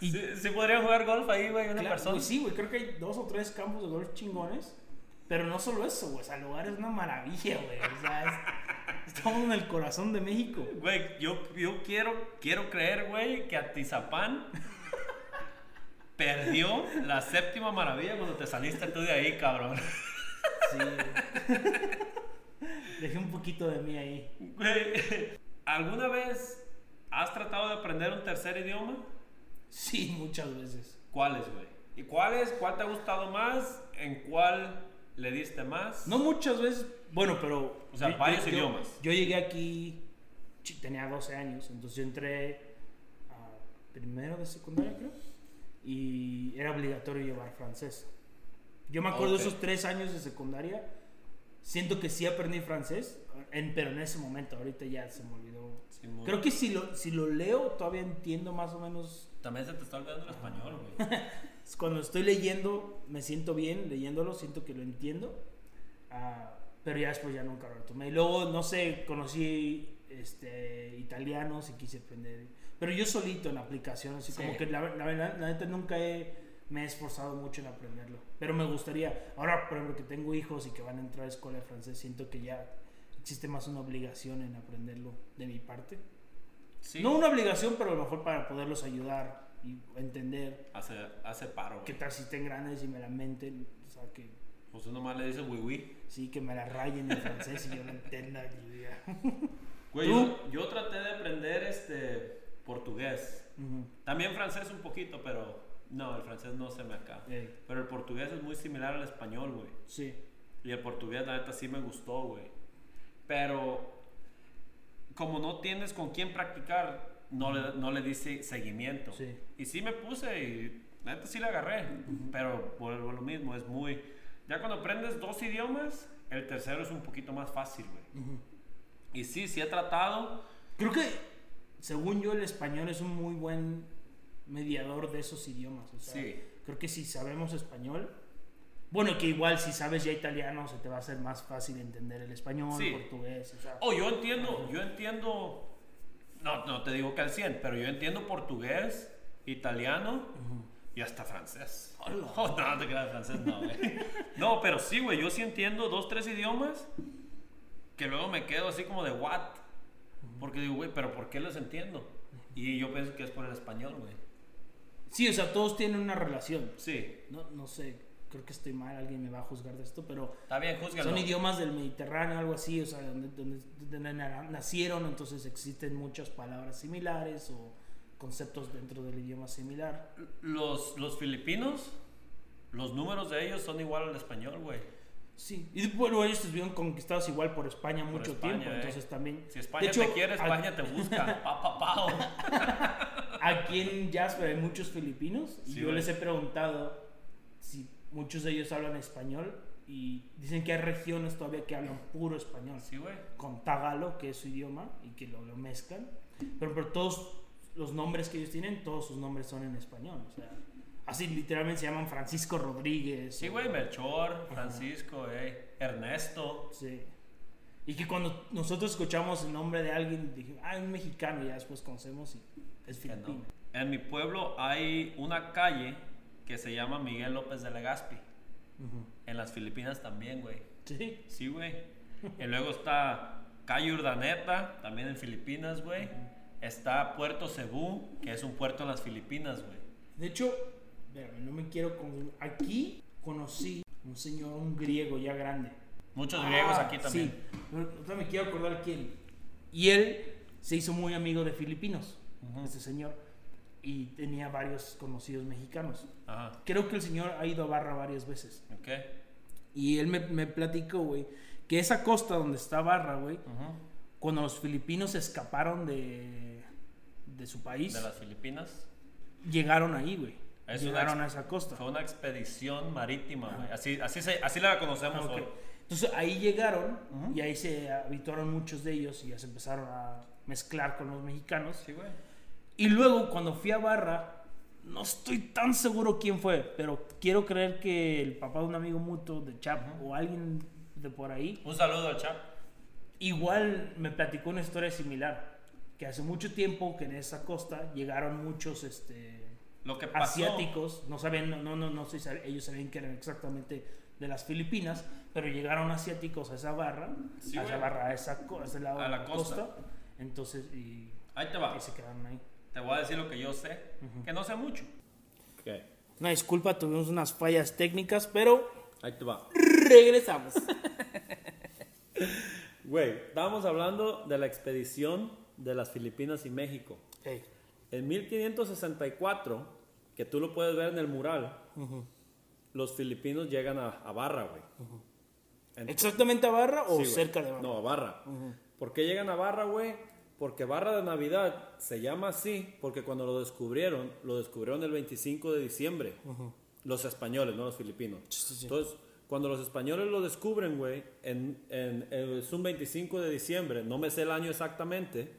Y... Sí, podrían jugar golf ahí, güey, una persona. sí, güey, creo que hay dos o tres campos de golf chingones. Pero no solo eso, güey, o sea, el lugar es una maravilla, güey. O sea, es Estamos en el corazón de México. Güey, yo, yo quiero, quiero creer, güey, que Atizapán perdió la séptima maravilla cuando te saliste tú de ahí, cabrón. Sí. Dejé un poquito de mí ahí. Güey, ¿alguna vez has tratado de aprender un tercer idioma? Sí, muchas veces. ¿Cuáles, güey? ¿Y cuáles? ¿Cuál te ha gustado más? ¿En cuál le diste más? No muchas veces, bueno, pero... O sea, varios idiomas. Yo, llegué aquí, tenía 12 años, entonces yo entré a primero de secundaria, creo, y era obligatorio llevar francés. Yo me acuerdo de esos tres años de secundaria, siento que sí aprendí francés, en, pero en ese momento, ahorita ya se me olvidó. creo que si lo, si lo leo, todavía entiendo más o menos... También se te está olvidando el español, güey. (laughs) Cuando estoy leyendo, me siento bien leyéndolo, siento que lo entiendo. Uh, pero ya después ya nunca lo retomé. Y luego, no sé, conocí este, italianos y quise aprender. Pero yo solito en la aplicación, así como que la, verdad, la neta nunca me he esforzado mucho en aprenderlo. Pero me gustaría, ahora por ejemplo que tengo hijos y que van a entrar a escuela de francés, siento que ya existe más una obligación en aprenderlo de mi parte. Sí. No una obligación, pero a lo mejor para poderlos ayudar y entender. Hace, hace paro. Que tal si estén grandes y me la menten, o sea, que pues uno más le dice oui oui. Sí, que me la rayen en francés y yo no entienda Güey, yo, yo, traté de aprender este portugués. También francés un poquito, pero no, el francés no se me acaba. Pero el portugués es muy similar al español, güey. Sí. Y el portugués, la neta, sí me gustó, güey. Pero como no tienes con quién practicar, no le, no le dice seguimiento. Sí. Y sí me puse y la neta sí la agarré. Pero por lo mismo, es muy ya cuando aprendes dos idiomas, el tercero es un poquito más fácil, güey. Y sí, sí he tratado. Creo que, según yo, el español es un muy buen mediador de esos idiomas. sí. Creo que si sabemos español, bueno, que igual si sabes ya italiano, se te va a hacer más fácil entender el español, sí. portugués. O sea, oh, yo entiendo, yo entiendo, no, no te digo que al 100, pero yo entiendo portugués, italiano y hasta francés. (laughs) Oh, no, te quedas francés, no, güey. (laughs) No, pero sí, güey, yo sí entiendo dos, tres idiomas que luego me quedo así como de what. Porque digo, güey, pero ¿por qué los entiendo? Y yo pienso que es por el español, güey. Sí, o sea, todos tienen una relación. Sí. No, no sé, creo que estoy mal, alguien me va a juzgar de esto, pero... Está bien, juzgalo. Son idiomas del Mediterráneo, algo así, o sea, donde, donde, donde nacieron, entonces existen muchas palabras similares o conceptos dentro del idioma similar. Los, los filipinos, los números de ellos son igual al español, güey. Sí, y bueno, ellos estuvieron conquistados igual por España mucho tiempo, eh. entonces también... Si España te quiere, España te busca. (laughs) pa, pa, pa, (laughs) Aquí en Jasper hay muchos filipinos y yo les he preguntado si muchos de ellos hablan español y dicen que hay regiones todavía que hablan puro español. Sí, güey. Con tagalo, que es su idioma, y que lo, lo mezclan. Pero, pero todos los nombres que ellos tienen, todos sus nombres son en español. O sea, así literalmente se llaman Francisco Rodríguez. Sí, güey, Melchor, Francisco, eh, Ernesto. Sí. Y que cuando nosotros escuchamos el nombre de alguien, dijimos, ah, un mexicano, y ya después conocemos y es filipino. En mi pueblo hay una calle que se llama Miguel López de Legazpi. En las Filipinas también, güey. Sí. Sí, güey. y luego está Calle Urdaneta, también en Filipinas, güey. Está Puerto Cebú, que es un puerto en las Filipinas, güey. De hecho, no me quiero... Aquí conocí un señor, un griego ya grande. Muchos griegos ah, aquí también. Sí, me quiero acordar quién. Y él se hizo muy amigo de filipinos, este señor. Y tenía varios conocidos mexicanos. Creo que el señor ha ido a Barra varias veces. Okay. Y él me, me platicó, güey, que esa costa donde está Barra, güey, cuando los filipinos escaparon de, de su país. De las Filipinas. Llegaron ahí, güey. Llegaron a esa costa. Fue una expedición marítima, güey. Así, así, así la conocemos hoy. Entonces ahí llegaron y ahí se habituaron muchos de ellos y ya se empezaron a mezclar con los mexicanos. Sí, güey. Y luego cuando fui a Barra, no estoy tan seguro quién fue, pero quiero creer que el papá de un amigo mutuo de Chap o alguien de por ahí. Un saludo al Chap. Igual me platicó una historia similar, que hace mucho tiempo que en esa costa llegaron muchos este, Lo que asiáticos, no saben, no, no, no, no ellos sabían que eran exactamente de las Filipinas, pero llegaron asiáticos a esa barra, a esa barra, a esa, ese lado a la costa. Entonces, y, ahí te va. Y se quedaron ahí. Te voy a decir lo que yo sé, que no sé mucho. Okay. Una disculpa, tuvimos unas fallas técnicas, pero. Ahí te va. Regresamos. (laughs) Güey, estábamos hablando de la expedición de las Filipinas y México. En 1564, que tú lo puedes ver en el mural, los filipinos llegan a, Barra, güey. ¿Exactamente a Barra o cerca de Barra? No, a Barra. ¿Por qué llegan a Barra, güey? Porque Barra de Navidad se llama así porque cuando lo descubrieron, lo descubrieron el 25 de diciembre. Los españoles, no los filipinos. Entonces, cuando los españoles lo descubren, güey, en, es un 25 de diciembre, no me sé el año exactamente.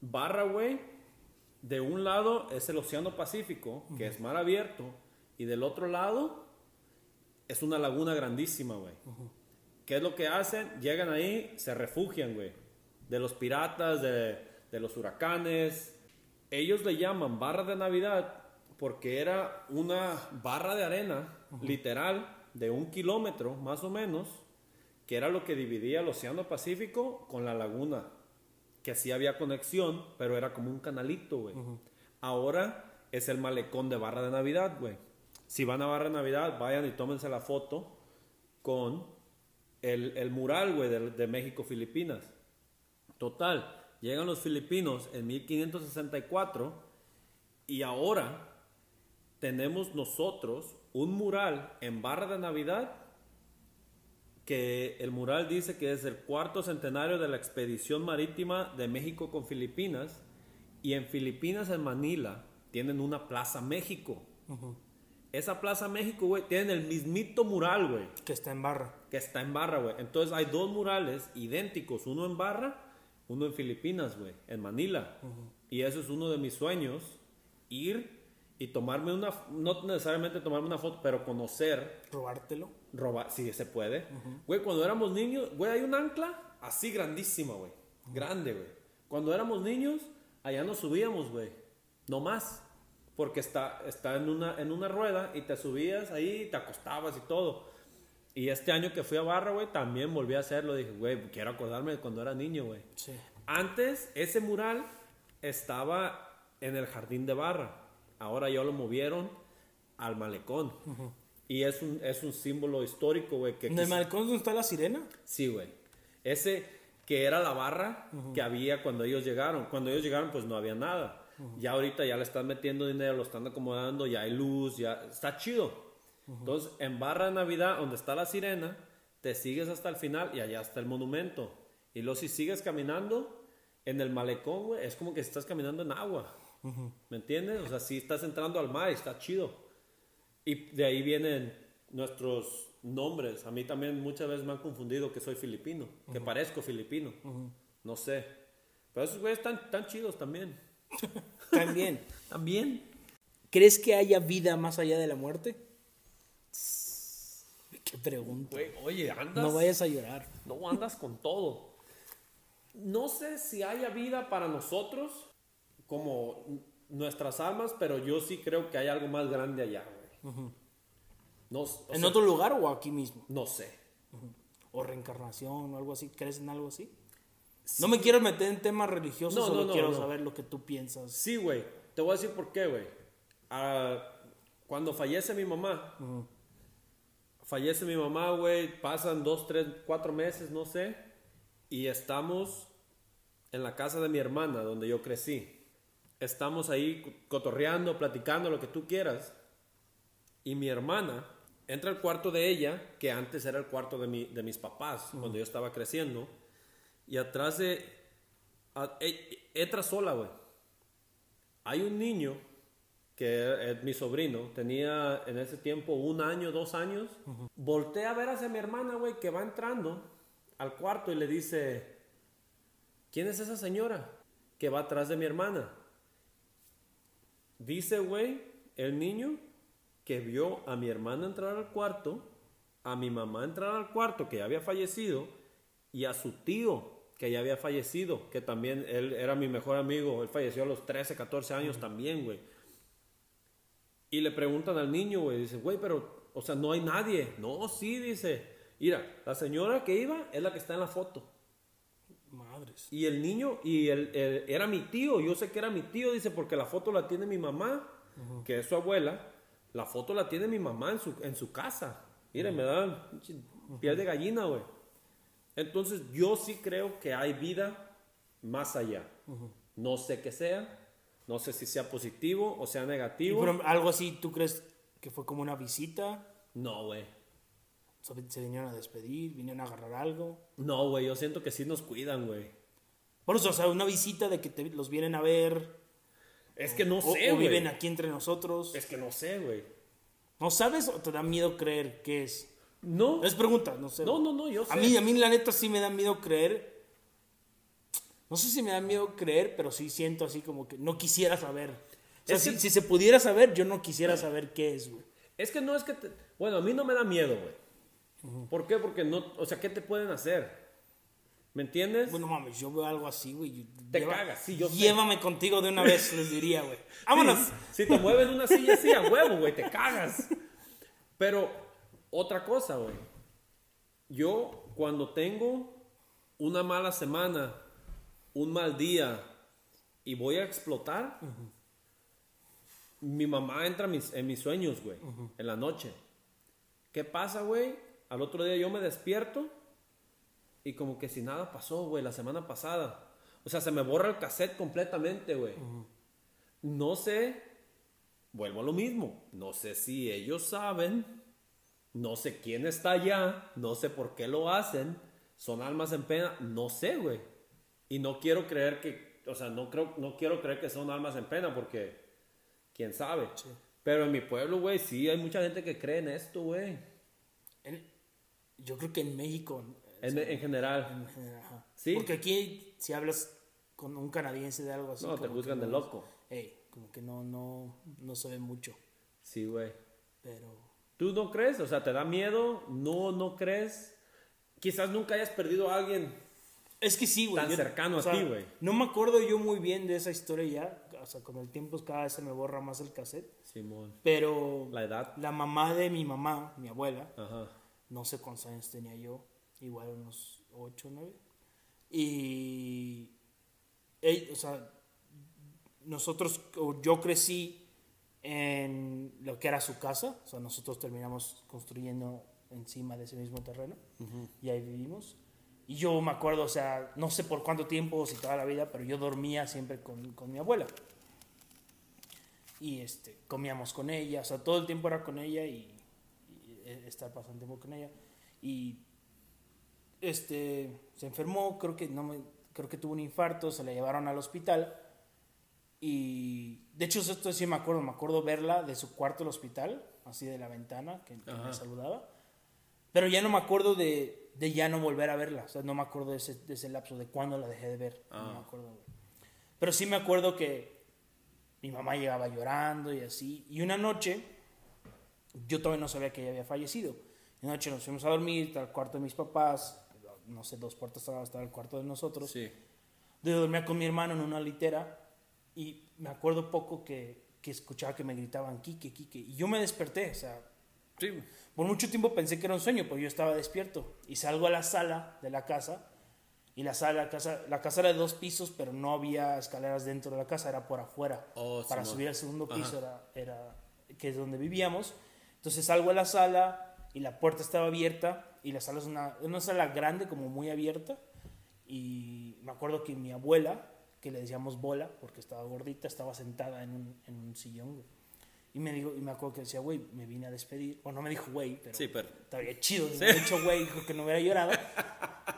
Barra, güey, de un lado es el Océano Pacífico, que es mar abierto, y del otro lado es una laguna grandísima, güey. ¿Qué es lo que hacen? Llegan ahí, se refugian, güey. De los piratas, de, los huracanes. Ellos le llaman barra de Navidad porque era una barra de arena, literal, de un kilómetro más o menos, que era lo que dividía el Océano Pacífico con la laguna. Que sí había conexión, pero era como un canalito, güey. Ahora es el malecón de barra de Navidad, güey. Si van a Barra Navidad, vayan y tómense la foto con el, mural, güey, de, México-Filipinas. Total, llegan los filipinos en 1564 y ahora tenemos nosotros un mural en Barra de Navidad que el mural dice que es el cuarto centenario de la expedición marítima de México con Filipinas y en Filipinas, en Manila, tienen una Plaza México. Esa Plaza México, güey, tienen el mismito mural, güey. Que está en barra. Que está en barra, güey. Entonces hay dos murales idénticos, uno en barra, uno en Filipinas, güey, en Manila. Y eso es uno de mis sueños, ir y tomarme una, no necesariamente tomarme una foto, pero conocer. Robártelo. Robar, sí, se puede. Güey, cuando éramos niños, güey, hay un ancla así grandísima, güey. Grande, güey. Cuando éramos niños, allá nos subíamos, güey. No más porque está, está en, una, en una rueda y te subías ahí, te acostabas y todo. Y este año que fui a Barra, güey, también volví a hacerlo. Dije, güey, quiero acordarme de cuando era niño, güey. Sí. Antes, ese mural estaba en el jardín de Barra. Ahora ya lo movieron al malecón. Y es un, es un símbolo histórico, güey. ¿En el malecón donde está la sirena? Sí, güey. Ese que era la barra que había cuando ellos llegaron. Cuando ellos llegaron, pues no había nada. Ya ahorita ya le están metiendo dinero, lo están acomodando, ya hay luz, ya está chido. Entonces, en Barra de Navidad, donde está la sirena, te sigues hasta el final y allá está el monumento. Y luego si sigues caminando en el malecón, güey, es como que estás caminando en agua. ¿Me entiendes? O sea, si estás entrando al mar, está chido. Y de ahí vienen nuestros nombres. A mí también muchas veces me han confundido que soy filipino, que parezco filipino. No sé. Pero esos güeyes están tan chidos también. (laughs) También. También. ¿Crees que haya vida más allá de la muerte? Qué pregunta. oye, andas. No vayas a llorar. No andas con todo. No sé si haya vida para nosotros como nuestras almas, pero yo sí creo que hay algo más grande allá, no, ¿En otro lugar o aquí mismo? No sé. O reencarnación o algo así. ¿Crees en algo así? No me quiero meter en temas religiosos, solo quiero saber lo que tú piensas. Sí, güey. Te voy a decir por qué, güey. ah, cuando fallece mi mamá, fallece mi mamá, güey, pasan dos, tres, cuatro meses, no sé, y estamos en la casa de mi hermana, donde yo crecí. Estamos ahí cotorreando, platicando, lo que tú quieras. Y mi hermana entra al cuarto de ella, que antes era el cuarto de, mi, de mis papás, cuando yo estaba creciendo. Y atrás de... E, entra sola, güey. Hay un niño que es mi sobrino, tenía en ese tiempo un año, dos años. Voltea a ver hacia mi hermana, güey, que va entrando al cuarto y le dice, ¿quién es esa señora que va atrás de mi hermana? Dice, güey, el niño que vio a mi hermana entrar al cuarto, a mi mamá entrar al cuarto, que ya había fallecido, y a su tío, que ya había fallecido, que también él era mi mejor amigo, él falleció a los 13, 14 años también, güey. Y le preguntan al niño, güey, dice, güey, pero, o sea, no hay nadie. No, sí, dice, mira, la señora que iba es la que está en la foto. Madres. Y el niño, y el, era mi tío, yo sé que era mi tío, dice, porque la foto la tiene mi mamá, que es su abuela, la foto la tiene mi mamá en su, en su casa. Miren, me da piel de gallina, güey. Entonces yo sí creo que hay vida más allá. No sé qué sea, no sé si sea positivo o sea negativo. algo así, ¿tú crees que fue como una visita? No, güey. ¿Se vinieron a despedir? ¿Vinieron a agarrar algo? No, güey, yo siento que sí nos cuidan, güey. Por eso, o sea, una visita de que los vienen a ver. Es que no sé, güey. O viven aquí entre nosotros. Es que no sé, güey. ¿No sabes o te da miedo creer que es? No. Es pregunta, no sé. No, no, no, yo sé. A mí, a mí la neta sí me da miedo creer. No sé si me da miedo creer, pero sí siento así como que no quisiera saber. si, se pudiera saber, yo no quisiera saber qué es, güey. Es que no es que... Bueno, a mí no me da miedo, güey. ¿Por qué? Porque no... O sea, ¿qué te pueden hacer? ¿Me entiendes? Bueno, mames, yo veo algo así, güey. Te cagas, sí, yo Llévame contigo de una vez, les diría, güey. (laughs) ¡Vámonos! si te mueves una silla así a huevo, güey, te cagas. Pero otra cosa, güey. Yo cuando tengo una mala semana, un mal día y voy a explotar, mi mamá entra en mis, sueños, güey, en la noche. ¿Qué pasa, güey? Al otro día yo me despierto y como que si nada pasó, güey, la semana pasada. O sea, se me borra el cassette completamente, güey. No sé, vuelvo a lo mismo, no sé si ellos saben no sé quién está allá, no sé por qué lo hacen, son almas en pena, no sé, güey. Y no quiero creer que, o sea, no, creo, no quiero creer que son almas en pena porque, quién sabe. Pero en mi pueblo, güey, sí hay mucha gente que cree en esto, güey. Yo creo que en México. En, general. ¿Sí? Porque aquí, si hablas con un canadiense de algo así. No, te juzgan de loco. Ey, como que no, no, no se ve mucho. Sí, güey. Pero ¿Tú no crees? O sea, ¿te da miedo? ¿No, no crees? Quizás nunca hayas perdido a alguien. Es que sí, güey. Tan cercano a ti, güey. No me acuerdo yo muy bien de esa historia ya. O sea, con el tiempo cada vez se me borra más el cassette. Simón. Pero. La edad. La mamá de mi mamá, mi abuela. Ajá. No sé cuántos años tenía yo. Igual unos 8 o 9. Y. o sea, nosotros, yo crecí en lo que era su casa. O sea, nosotros terminamos construyendo encima de ese mismo terreno y ahí vivimos. Y yo me acuerdo, o sea, no sé por cuánto tiempo, si toda la vida, pero yo dormía siempre con, con mi abuela. Y este, comíamos con ella, o sea, todo el tiempo era con ella y, y estar pasando tiempo con ella. Y este, se enfermó, creo que, no me, creo que tuvo un infarto, se la llevaron al hospital y de hecho, esto sí me acuerdo, me acuerdo verla de su cuarto del hospital, así de la ventana, que, me saludaba. Pero ya no me acuerdo de, de, ya no volver a verla, o sea, no me acuerdo de ese, de ese lapso, de cuándo la dejé de ver. No me ah. acuerdo, Pero sí me acuerdo que mi mamá llegaba llorando y así. Y una noche, yo todavía no sabía que ella había fallecido. Una noche nos fuimos a dormir, al cuarto de mis papás, no sé, dos puertas hasta el cuarto de nosotros. Sí. De dormir con mi hermano en una litera y me acuerdo poco que, que escuchaba que me gritaban Kike, Kike. Y yo me desperté, o sea, por mucho tiempo pensé que era un sueño, pero yo estaba despierto. Y salgo a la sala de la casa Y la sala, la casa, la casa era de dos pisos, pero no había escaleras dentro de la casa, era por afuera. Oh, Para subir al segundo piso era, era, que es donde vivíamos. Entonces salgo a la sala y la puerta estaba abierta y la sala es una, una sala grande, como muy abierta. Y me acuerdo que mi abuela, que le decíamos bola, porque estaba gordita, estaba sentada en un, en un sillón, güey. Y me, dijo, y me acuerdo que decía, güey, me vine a despedir. Bueno, no me dijo güey, pero, sí, pero... estaba chido. Sí. Me dicho güey, dijo que no hubiera llorado.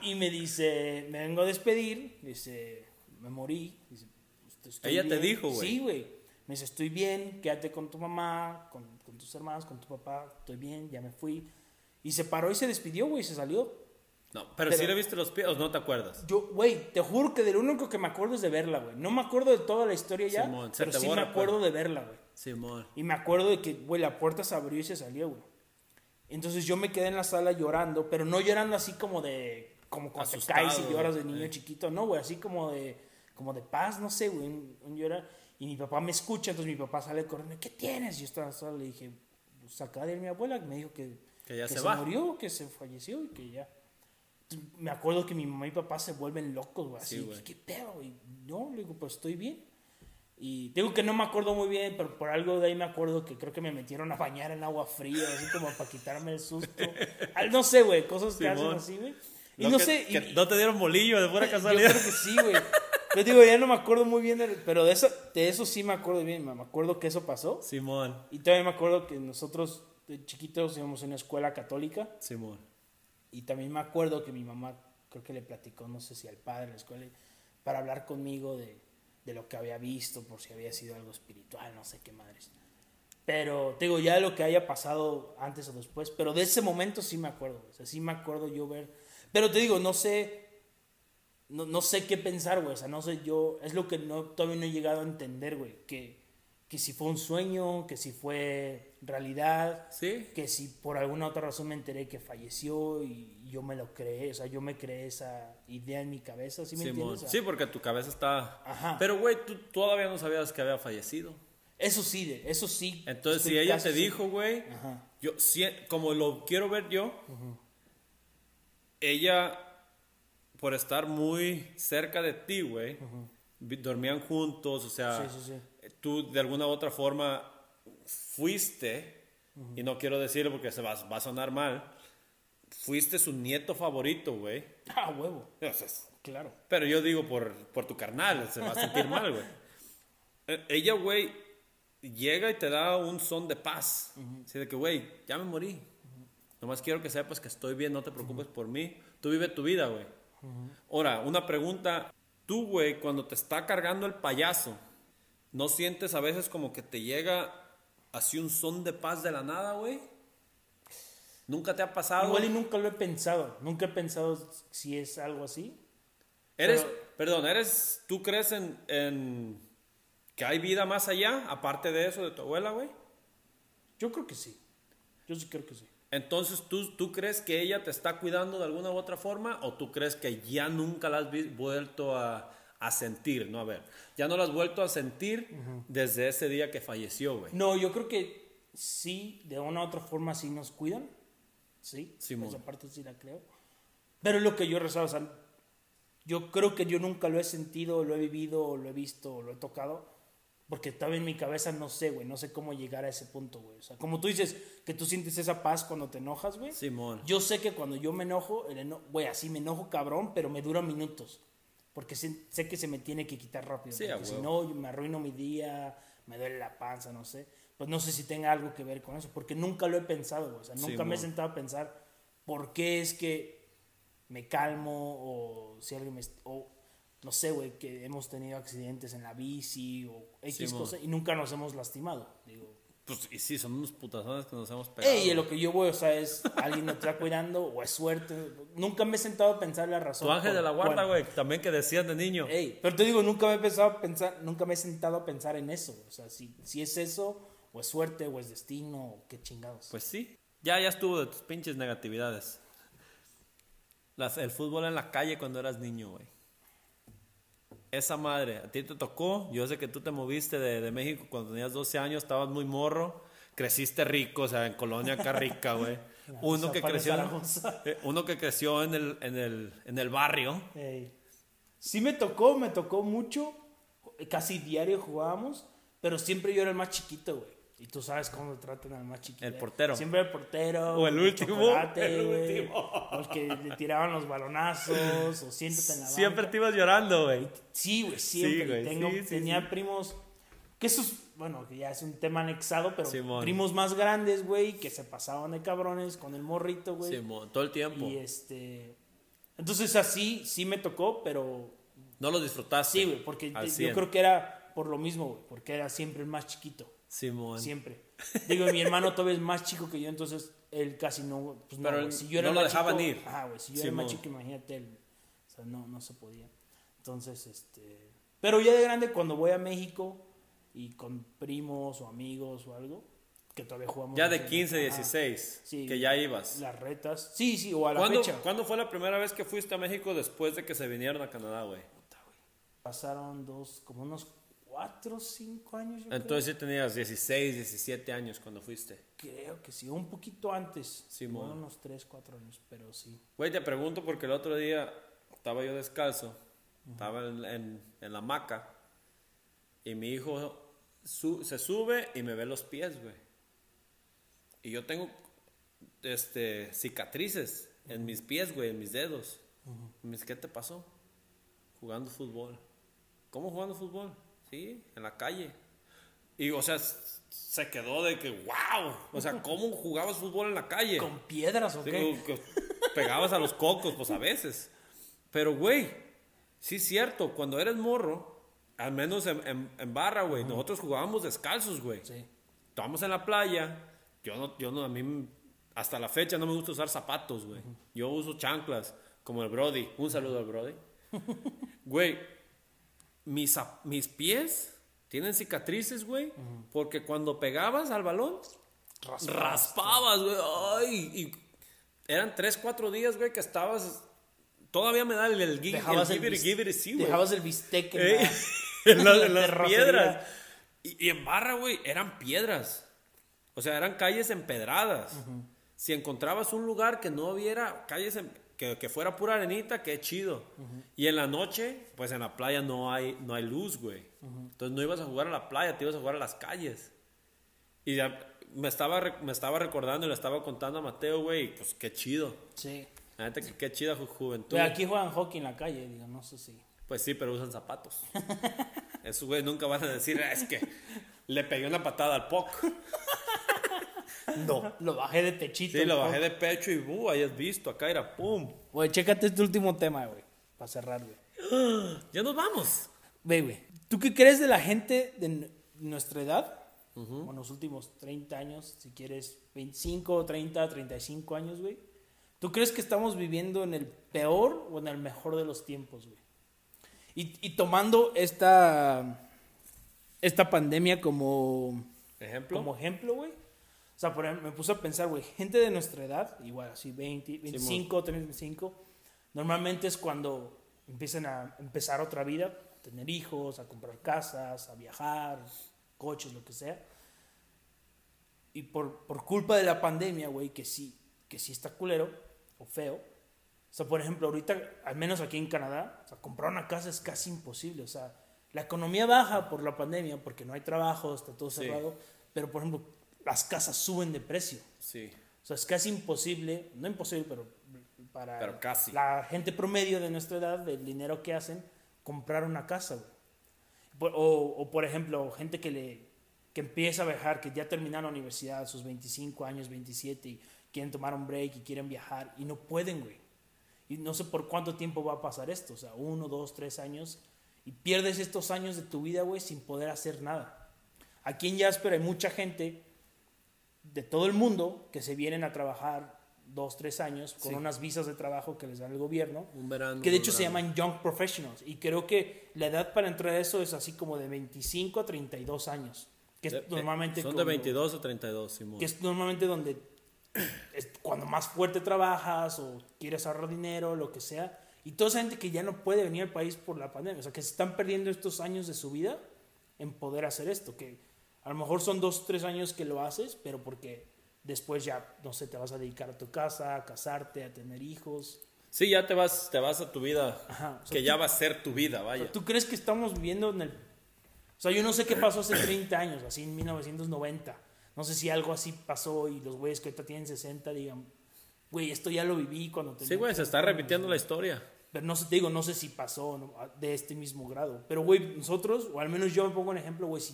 Y me dice, me vengo a despedir. Dice, me morí. Dice, Ella te dijo, güey. Sí, güey. Me dice, estoy bien, quédate con tu mamá, con, con tus hermanos, con tu papá. Estoy bien, ya me fui. Y se paró y se despidió, güey, se salió. No, pero, si le viste los pies o no te acuerdas. Yo, güey, te juro que del único que me acuerdo es de verla, güey. No me acuerdo de toda la historia ya, Simón, pero sí me acuerdo pues. de verla, güey. Simón. Y me acuerdo de que, güey, la puerta se abrió y se salió, güey. Entonces yo me quedé en la sala llorando, pero no llorando así como de, como cuando te caes y lloras de niño chiquito, no, güey, así como de, como de paz, no sé, güey, un, llorar. Y mi papá me escucha, entonces mi papá sale corriendo, ¿qué tienes? Y yo estaba solo, le dije, pues de mi abuela, me dijo que, que ya que se, se murió, que se falleció y que ya me acuerdo que mi mamá y papá se vuelven locos, güey. Así, ¿qué pedo, güey? No, le digo, pues estoy bien. Y digo que no me acuerdo muy bien, pero por algo de ahí me acuerdo que creo que me metieron a bañar en agua fría, así como para quitarme el susto. (laughs) no sé, güey, cosas que hacen así, güey. Y no, sé. no te dieron bolillo de pura (laughs) casualidad. Yo creo que sí, güey. (laughs) Yo digo, ya no me acuerdo muy bien, pero de eso, de eso sí me acuerdo bien. Me acuerdo que eso pasó. Simón. Y también me acuerdo que nosotros de chiquitos íbamos a una escuela católica. Simón. Y también me acuerdo que mi mamá, creo que le platicó, no sé si al padre de la escuela, para hablar conmigo de, de lo que había visto, por si había sido algo espiritual, no sé qué madres. Pero, te digo, ya lo que haya pasado antes o después, pero de ese momento sí me acuerdo, o sea, sí me acuerdo yo ver. Pero te digo, no sé, no, no sé qué pensar, güey, o sea, no sé yo, es lo que no, todavía no he llegado a entender, güey, que que si fue un sueño, que si fue realidad, ¿Sí? que si por alguna otra razón me enteré que falleció y yo me lo creé, o sea, yo me creé esa idea en mi cabeza, ¿sí me entiendes? sí, porque tu cabeza está... Ajá. Pero, güey, tú todavía no sabías que había fallecido. Eso sí, eso sí. Entonces, si ella te dijo, güey, yo, como lo quiero ver yo, ella, por estar muy cerca de ti, güey, dormían juntos, o sea, sí, sí, sí tú de alguna u otra forma fuiste, y no quiero decirlo porque se va, va, a sonar mal, fuiste su nieto favorito, güey. (laughs) Ah, huevo. claro. Pero yo digo por, por tu carnal, se va a sentir mal, güey. (laughs) Eh, ella, güey, llega y te da un son de paz. Así de que, güey, ya me morí. Nomás quiero que sepas que estoy bien, no te preocupes por mí. Tú vive tu vida, güey. Ahora, una pregunta. Tú, güey, cuando te está cargando el payaso, ¿No sientes a veces como que te llega así un son de paz de la nada, güey? ¿Nunca te ha pasado? Igual y nunca lo he pensado. Nunca he pensado si es algo así. Eres, perdón, eres, ¿tú crees en, en, que hay vida más allá, aparte de eso, de tu abuela, güey? Yo creo que sí. Yo sí creo que sí. Entonces, ¿tú, ¿tú crees que ella te está cuidando de alguna u otra forma o tú crees que ya nunca la has vuelto a, a sentir, ¿no? A ver, ya no lo has vuelto a sentir desde ese día que falleció, güey. No, yo creo que sí, de una u otra forma sí nos cuidan. Sí, sí esa parte sí la creo. Pero lo que yo rezaba, o sea, yo creo que yo nunca lo he sentido, lo he vivido, lo he visto, lo he tocado. Porque estaba en mi cabeza, no sé, güey, no sé cómo llegar a ese punto, güey. O sea, como tú dices, que tú sientes esa paz cuando te enojas, güey. Simón. Yo sé que cuando yo me enojo, güey, así me enojo cabrón, pero me dura minutos porque sé, que se me tiene que quitar rápido. Sí, si no, me arruino mi día, me duele la panza, no sé. Pues no sé si tenga algo que ver con eso, porque nunca lo he pensado, o sea, nunca me he sentado a pensar por qué es que me calmo o si alguien me... O, no sé, güey, que hemos tenido accidentes en la bici o X cosas y nunca nos hemos lastimado. Digo, pues y sí, son unos putazones que nos hemos pegado. Ey, lo que yo voy, o sea, es alguien me está cuidando o es suerte. Nunca me he sentado a pensar la razón. Tu ángel de la guarda, güey, también que decías de niño. Ey, pero te digo, nunca me he pensado a pensar, nunca me he sentado a pensar en eso. O sea, si, si es eso, o es suerte, o es destino, o qué chingados. Pues sí. Ya, ya estuvo de tus pinches negatividades. Las, el fútbol en la calle cuando eras niño, güey esa madre, a ti te tocó, yo sé que tú te moviste de, de, México cuando tenías 12 años, estabas muy morro, creciste rico, o sea, en colonia acá rica, güey. (laughs) uno que creció, (laughs) eh, uno que creció en el, en el, en el barrio. Sí me tocó, me tocó mucho. Casi diario jugábamos, pero siempre yo era el más chiquito, güey. Y tú sabes cómo tratan al más chiquito. El portero. Siempre el portero. O el último. El último. El que le tiraban los balonazos. O siéntate en la banca. Siempre te ibas llorando, güey. Sí, güey, siempre. Tengo, tenía primos. Que eso es, bueno, que ya es un tema anexado, pero primos más grandes, güey, que se pasaban de cabrones con el morrito, güey. Simón, todo el tiempo. Y este. Entonces así sí me tocó, pero. No lo disfrutaste. Sí, güey, porque yo creo que era por lo mismo, güey, porque era siempre el más chiquito. Simón. Siempre. Digo, mi hermano todavía es más chico que yo, entonces él casi no. Pues no, Pero si yo era no lo dejaban ir. Ah, güey, si yo era más chico, imagínate él. O sea, no, no se podía. Entonces, este. Pero ya de grande, cuando voy a México y con primos o amigos o algo, que todavía jugamos. Ya de 15, 16, sí, que ya ibas. Las retas. Sí, sí, o a la ¿Cuándo, fecha. ¿Cuándo fue la primera vez que fuiste a México después de que se vinieron a Canadá, güey? Pasaron dos, como unos cuatro o cinco años. Entonces sí tenías 16, 17 años cuando fuiste. Creo que sí, un poquito antes. Sí, unos 3, 4 años, pero sí. Güey, te pregunto porque el otro día estaba yo descalzo, estaba en, en, la hamaca y mi hijo se sube y me ve los pies, güey. Y yo tengo este, cicatrices en mis pies, güey, en mis dedos. ¿Qué te pasó? Jugando fútbol. ¿Cómo jugando fútbol? En la calle. Y, o sea, se quedó de que, wow, o sea, ¿cómo jugabas fútbol en la calle? ¿Con piedras o qué? pegabas a los cocos, pues a veces. Pero, güey, sí es cierto, cuando eres morro, al menos en, en, barra, güey, nosotros jugábamos descalzos, güey. Sí. Estábamos en la playa, yo no, yo no, a mí, hasta la fecha no me gusta usar zapatos, güey. Yo uso chanclas, como el Brody. Un saludo al Brody. (laughs) Güey, mis, mis pies tienen cicatrices, güey, porque cuando pegabas al balón, raspabas, güey. Ay, y eran tres, cuatro días, güey, que estabas... Todavía me da el, el, dejabas el, el Dejabas el bistec en, las piedras. Y, en barra, güey, eran piedras. O sea, eran calles empedradas. Si encontrabas un lugar que no hubiera calles em, que, fuera pura arenita, qué chido. Y en la noche, pues en la playa no hay, no hay luz, güey. Entonces no ibas a jugar a la playa, te ibas a jugar a las calles. Y ya me estaba, me estaba recordando y le estaba contando a Mateo, güey, pues qué chido. Sí. La neta, que qué chida juventud. Pero aquí juegan hockey en la calle, digo, no sé si. Pues sí, pero usan zapatos. (laughs) Esos güey nunca van a decir, ah, es que le pegué una patada al POC. (laughs) No. Lo bajé de pechito. Sí, lo bajé de pecho y uh, hayas visto, acá era pum. Güey, chécate este último tema, güey. Para cerrar, güey. Ya nos vamos. Ve, güey. ¿Tú qué crees de la gente de nuestra edad? Uh los últimos 30 años, si quieres 25, 30, 35 años, güey. ¿Tú crees que estamos viviendo en el peor o en el mejor de los tiempos, güey? Y, y tomando esta, esta pandemia como ejemplo, como ejemplo, güey sea, por ejemplo, me puse a pensar, güey, gente de nuestra edad, igual así 20, 25, 35, normalmente es cuando empiezan a empezar otra vida, a tener hijos, a comprar casas, a viajar, coches, lo que sea. Y por, por culpa de la pandemia, güey, que sí, que sí está culero o feo. O sea, por ejemplo, ahorita, al menos aquí en Canadá, o sea, comprar una casa es casi imposible. O sea, la economía baja por la pandemia porque no hay trabajo, está todo cerrado. Pero, por ejemplo, las casas suben de precio. Sí. O sea, es casi imposible, no imposible, pero para pero casi. la gente promedio de nuestra edad, del dinero que hacen, comprar una casa, O, o, por ejemplo, gente que, le, que empieza a viajar, que ya terminaron la universidad a sus 25 años, 27, y quieren tomar un break y quieren viajar, y no pueden, güey. Y no sé por cuánto tiempo va a pasar esto, o sea, uno, dos, tres años, y pierdes estos años de tu vida, güey, sin poder hacer nada. Aquí en Jasper hay mucha gente de todo el mundo que se vienen a trabajar dos, tres años con unas visas de trabajo que les da el gobierno. Un verano. Que de hecho se llaman Young Professionals. Y creo que la edad para entrar a eso es así como de 25 a 32 años. Que es normalmente. Son de 22 a 32, Simón. Que es normalmente donde. (clears throat) Es cuando más fuerte trabajas o quieres ahorrar dinero, lo que sea. Y toda esa gente que ya no puede venir al país por la pandemia. O sea, que se están perdiendo estos años de su vida en poder hacer esto. Que A lo mejor son dos, tres años que lo haces, pero porque después ya, no sé, te vas a dedicar a tu casa, a casarte, a tener hijos. Sí, ya te vas, te vas a tu vida, que ya va a ser tu vida, vaya. ¿Tú crees que estamos viviendo en el... O sea, yo no sé qué pasó hace 30 años, así en 1990. No sé si algo así pasó y los güeyes que ahorita tienen 60 digan, güey, esto ya lo viví cuando Sí, güey, se está repitiendo la historia. Pero no sé, te digo, no sé si pasó de este mismo grado. Pero, güey, nosotros, o al menos yo me pongo un ejemplo, güey, si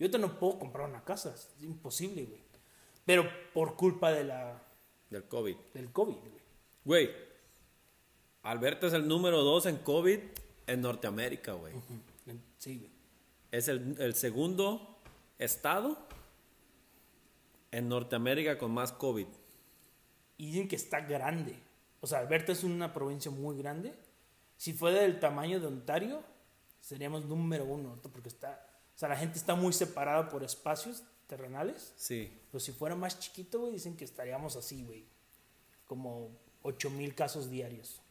yo ahorita no puedo comprar una casa, es imposible, güey. Pero por culpa de la... Del COVID. Del COVID, güey. Güey, Alberta es el número dos en COVID en Norteamérica, güey. Sí, güey. Es el, el segundo estado en Norteamérica con más COVID. Y dicen que está grande. O sea, Alberta es una provincia muy grande. Si fuera del tamaño de Ontario, seríamos número uno, porque está, sea, la gente está muy separada por espacios terrenales. Sí. Pero si fuera más chiquito, güey, dicen que estaríamos así, güey. Como 8 mil casos diarios.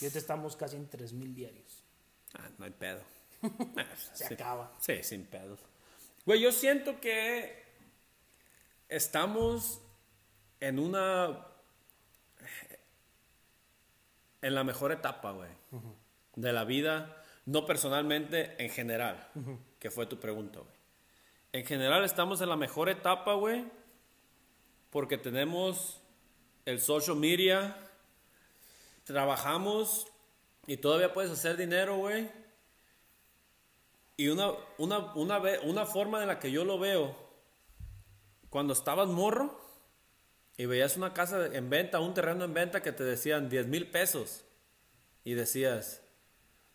Y ahorita estamos casi en 3 mil diarios. Ah, no hay pedo. (laughs) Se acaba. Sí, sin pedos. Güey, yo siento que estamos en una en la mejor etapa, güey, de la vida, no personalmente, en general, que fue tu pregunta, güey. En general estamos en la mejor etapa, güey, porque tenemos el social media, trabajamos y todavía puedes hacer dinero, güey. Y una, una, una, una forma en la que yo lo veo, cuando estabas morro, y veías una casa en venta, un terreno en venta que te decían 10 mil pesos y decías,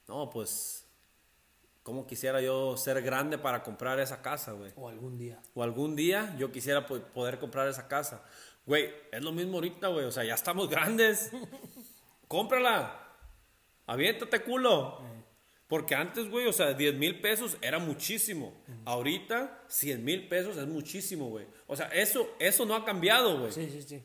no, pues, ¿cómo quisiera yo ser grande para comprar esa casa, güey? O algún día. O algún día yo quisiera poder comprar esa casa. Güey, es lo mismo ahorita, güey, o sea, ya estamos grandes. (laughs) Cómprala. Aviéntate culo. Eh. Porque antes, güey, o sea, 10 mil pesos era muchísimo. Ahorita, 100 mil pesos es muchísimo, güey. O sea, eso, eso no ha cambiado, güey. Sí, sí, sí.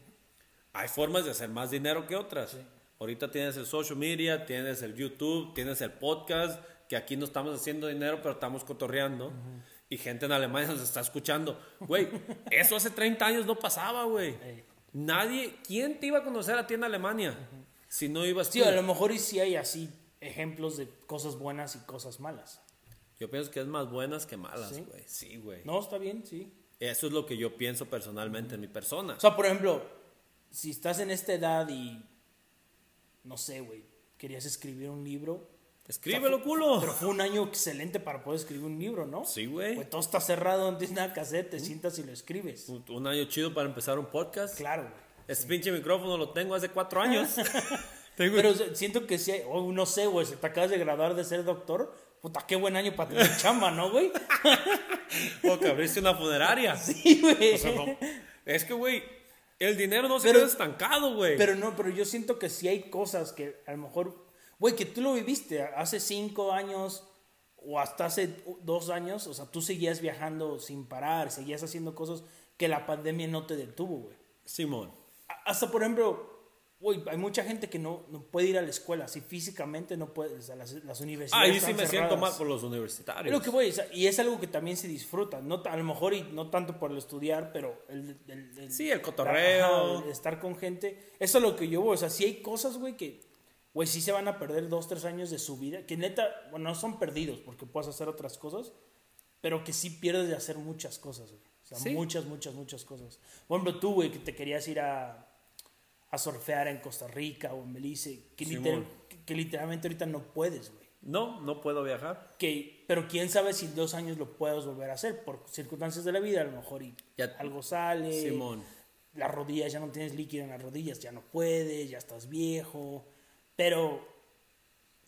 Hay formas de hacer más dinero que otras. Ahorita tienes el social media, tienes el YouTube, tienes el podcast, que aquí no estamos haciendo dinero, pero estamos cotorreando. Y gente en Alemania nos está escuchando. Güey, (laughs) eso hace 30 años no pasaba, güey. Nadie, ¿quién te iba a conocer a ti en Alemania? Si no ibas Sí, a lo mejor y sí hay así ejemplos de cosas buenas y cosas malas. Yo pienso que es más buenas que malas, güey. Sí, güey. no, está bien, sí. Eso es lo que yo pienso personalmente en mi persona. O sea, por ejemplo, si estás en esta edad y, no sé, güey, querías escribir un libro. Escríbelo, culo. Pero fue un año excelente para poder escribir un libro, ¿no? Sí, güey. Pues todo está cerrado, no tienes nada que hacer, te sientas y lo escribes. Un, año chido para empezar un podcast. Claro, güey. Ese pinche micrófono lo tengo hace cuatro años. (laughs) Pero siento que sí, o no sé, güey, si te acabas de graduar de ser doctor, puta, qué buen año para tener chamba, ¿no, güey? (laughs) o que abriste una funeraria. (laughs) Sí, güey. Es que, güey, el dinero no se queda estancado, güey. Pero no, pero yo siento que sí hay cosas que a lo mejor, güey, que tú lo viviste hace cinco años o hasta hace dos años, o sea, tú seguías viajando sin parar, seguías haciendo cosas que la pandemia no te detuvo, güey. Simón. Hasta, por ejemplo, hay mucha gente que no, no, puede ir a la escuela, si físicamente no puede, o las, las, universidades. Ahí sí me siento mal por los universitarios. lo que voy, y es algo que también se disfruta, no, a lo mejor y no tanto por el estudiar, pero el. el, sí, el cotorreo. estar con gente. Eso es lo que yo voy, o sea, si hay cosas, güey, que, güey, sí se van a perder dos, tres años de su vida, que neta, bueno, no son perdidos porque puedes hacer otras cosas, pero que sí pierdes de hacer muchas cosas, güey. O sea, muchas, muchas, muchas cosas. Por ejemplo, tú, güey, que te querías ir a a surfear en Costa Rica o en Belice, que, que, literalmente ahorita no puedes, güey. No, no puedo viajar. Que, pero quién sabe si en dos años lo puedes volver a hacer, por circunstancias de la vida, a lo mejor y algo sale. Simón. Las rodillas, ya no tienes líquido en las rodillas, ya no puedes, ya estás viejo. Pero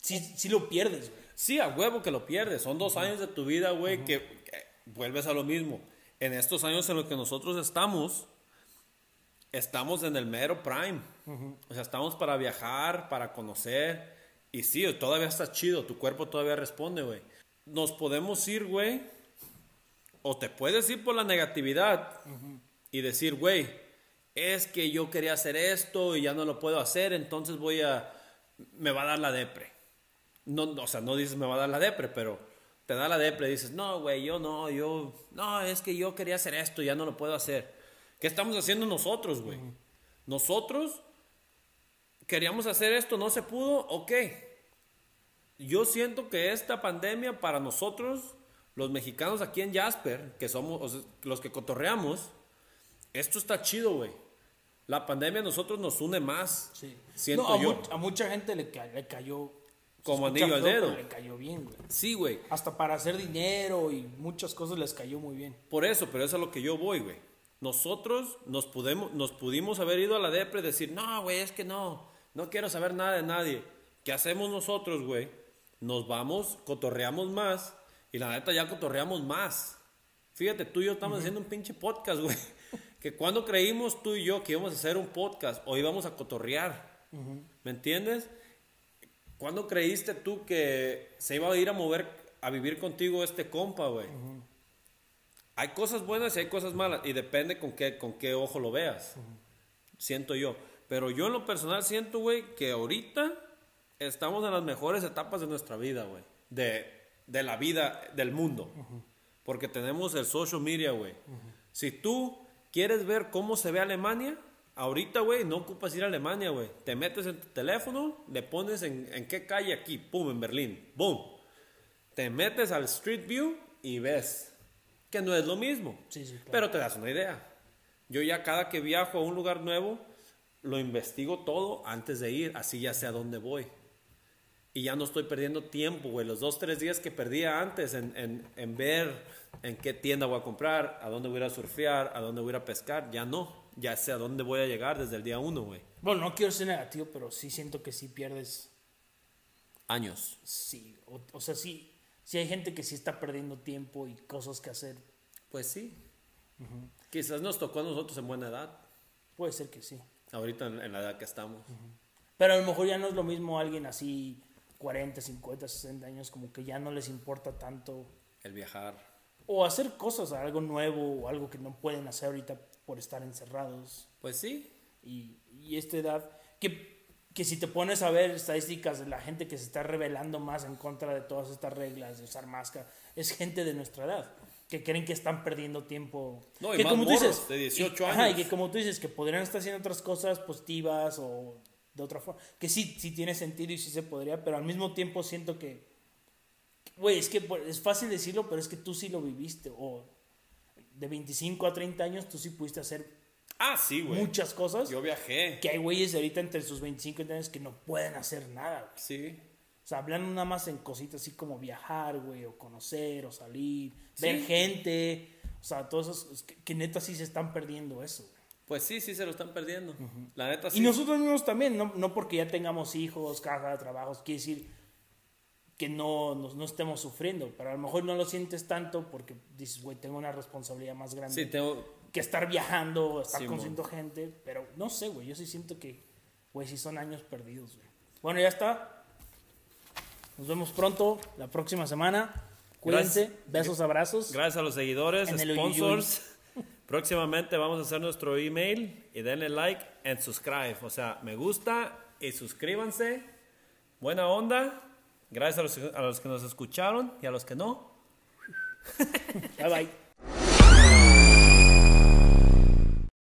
sí, sí lo pierdes, güey. Sí, a huevo que lo pierdes. Son dos años de tu vida, güey, que, vuelves a lo mismo. En estos años en los que nosotros estamos, estamos en el mero prime. O sea, estamos para viajar, para conocer. Y sí, todavía está chido, tu cuerpo todavía responde, güey. Nos podemos ir, güey. O te puedes ir por la negatividad y decir, güey, es que yo quería hacer esto y ya no lo puedo hacer, entonces voy a. Me va a dar la depre. No, o sea, no dices me va a dar la depre, pero te da la depre y dices, no, güey, yo no, yo, no, es que yo quería hacer esto, ya no lo puedo hacer. ¿Qué estamos haciendo nosotros, güey? Nosotros queríamos hacer esto, no se pudo, ok. Yo siento que esta pandemia para nosotros, los mexicanos aquí en Jasper, que somos los que cotorreamos, esto está chido, güey. La pandemia a nosotros nos une más. Sí. Siento a yo. a mucha gente le, le cayó como anillo al dedo. Le cayó bien, güey. Sí, güey. Hasta para hacer dinero y muchas cosas les cayó muy bien. Por eso, pero eso es a lo que yo voy, güey. Nosotros nos, pudimos, nos pudimos haber ido a la depre y decir, no, güey, es que no, no quiero saber nada de nadie. ¿Qué hacemos nosotros, güey? Nos vamos, cotorreamos más y la neta ya cotorreamos más. Fíjate, tú y yo estamos haciendo un pinche podcast, (laughs) güey. Que cuando creímos tú y yo que íbamos a hacer un podcast o íbamos a cotorrear, ¿me entiendes? ¿Cuándo creíste tú que se iba a ir a mover a vivir contigo este compa, güey? Hay cosas buenas y hay cosas malas y depende con qué, con qué ojo lo veas. Siento yo. Pero yo en lo personal siento, güey, que ahorita estamos en las mejores etapas de nuestra vida, güey. De, de, la vida del mundo. Porque tenemos el social media, güey. Si tú quieres ver cómo se ve Alemania, Ahorita, güey, no ocupas ir a Alemania, güey. Te metes en tu teléfono, le pones en, en qué calle aquí, pum, en Berlín, boom. Te metes al Street View y ves que no es lo mismo. Sí, sí, Pero te das una idea. Yo ya cada que viajo a un lugar nuevo, lo investigo todo antes de ir, así ya sé a dónde voy. Y ya no estoy perdiendo tiempo, güey. Los dos, tres días que perdía antes en, en, en ver en qué tienda voy a comprar, a dónde voy a surfear, a dónde voy a pescar, ya no ya sé a dónde voy a llegar desde el día uno, güey. Bueno, no quiero ser negativo, pero sí siento que sí pierdes... Años. Sí, o, sea, sí, sí hay gente que sí está perdiendo tiempo y cosas que hacer. Pues sí. Quizás nos tocó a nosotros en buena edad. Puede ser que sí. Ahorita en, la edad que estamos. Pero a lo mejor ya no es lo mismo alguien así 40, 50, 60 años, como que ya no les importa tanto. El viajar. O hacer cosas, algo nuevo o algo que no pueden hacer ahorita por estar encerrados. Pues sí. Y, y esta edad, que, que si te pones a ver estadísticas de la gente que se está rebelando más en contra de todas estas reglas de usar máscara, es gente de nuestra edad que creen que están perdiendo tiempo. No, y que como tú dices, de 18 años. Ajá, y que como tú dices, que podrían estar haciendo otras cosas positivas o de otra forma. Que sí, sí tiene sentido y sí se podría, pero al mismo tiempo siento que. Güey, es que es fácil decirlo, pero es que tú sí lo viviste. O de 25 a 30 años tú sí pudiste hacer ah, sí, güey. muchas cosas. Yo viajé. Que hay güeyes ahorita entre sus 25 y 30 años que no pueden hacer nada. Sí. O sea, hablan nada más en cositas así como viajar, güey, o conocer, o salir, ver gente. O sea, todos esos, que, neta sí se están perdiendo eso. Pues sí, sí se lo están perdiendo. La neta sí. Y nosotros mismos también, no, no porque ya tengamos hijos, caja de trabajos, quiere decir que no, no, estemos sufriendo, pero a lo mejor no lo sientes tanto porque dices, güey, tengo una responsabilidad más grande sí, tengo... que estar viajando, estar conociendo gente, pero no sé, güey, yo sí siento que, güey, sí son años perdidos, güey. Bueno, ya está. Nos vemos pronto, la próxima semana. Cuídense, besos, abrazos. Gracias a los seguidores, sponsors. (laughs) Próximamente vamos a hacer nuestro email y denle like and subscribe. O sea, me gusta y suscríbanse. Buena onda. Gracias a los, a los que nos escucharon y a los que no. bye bye.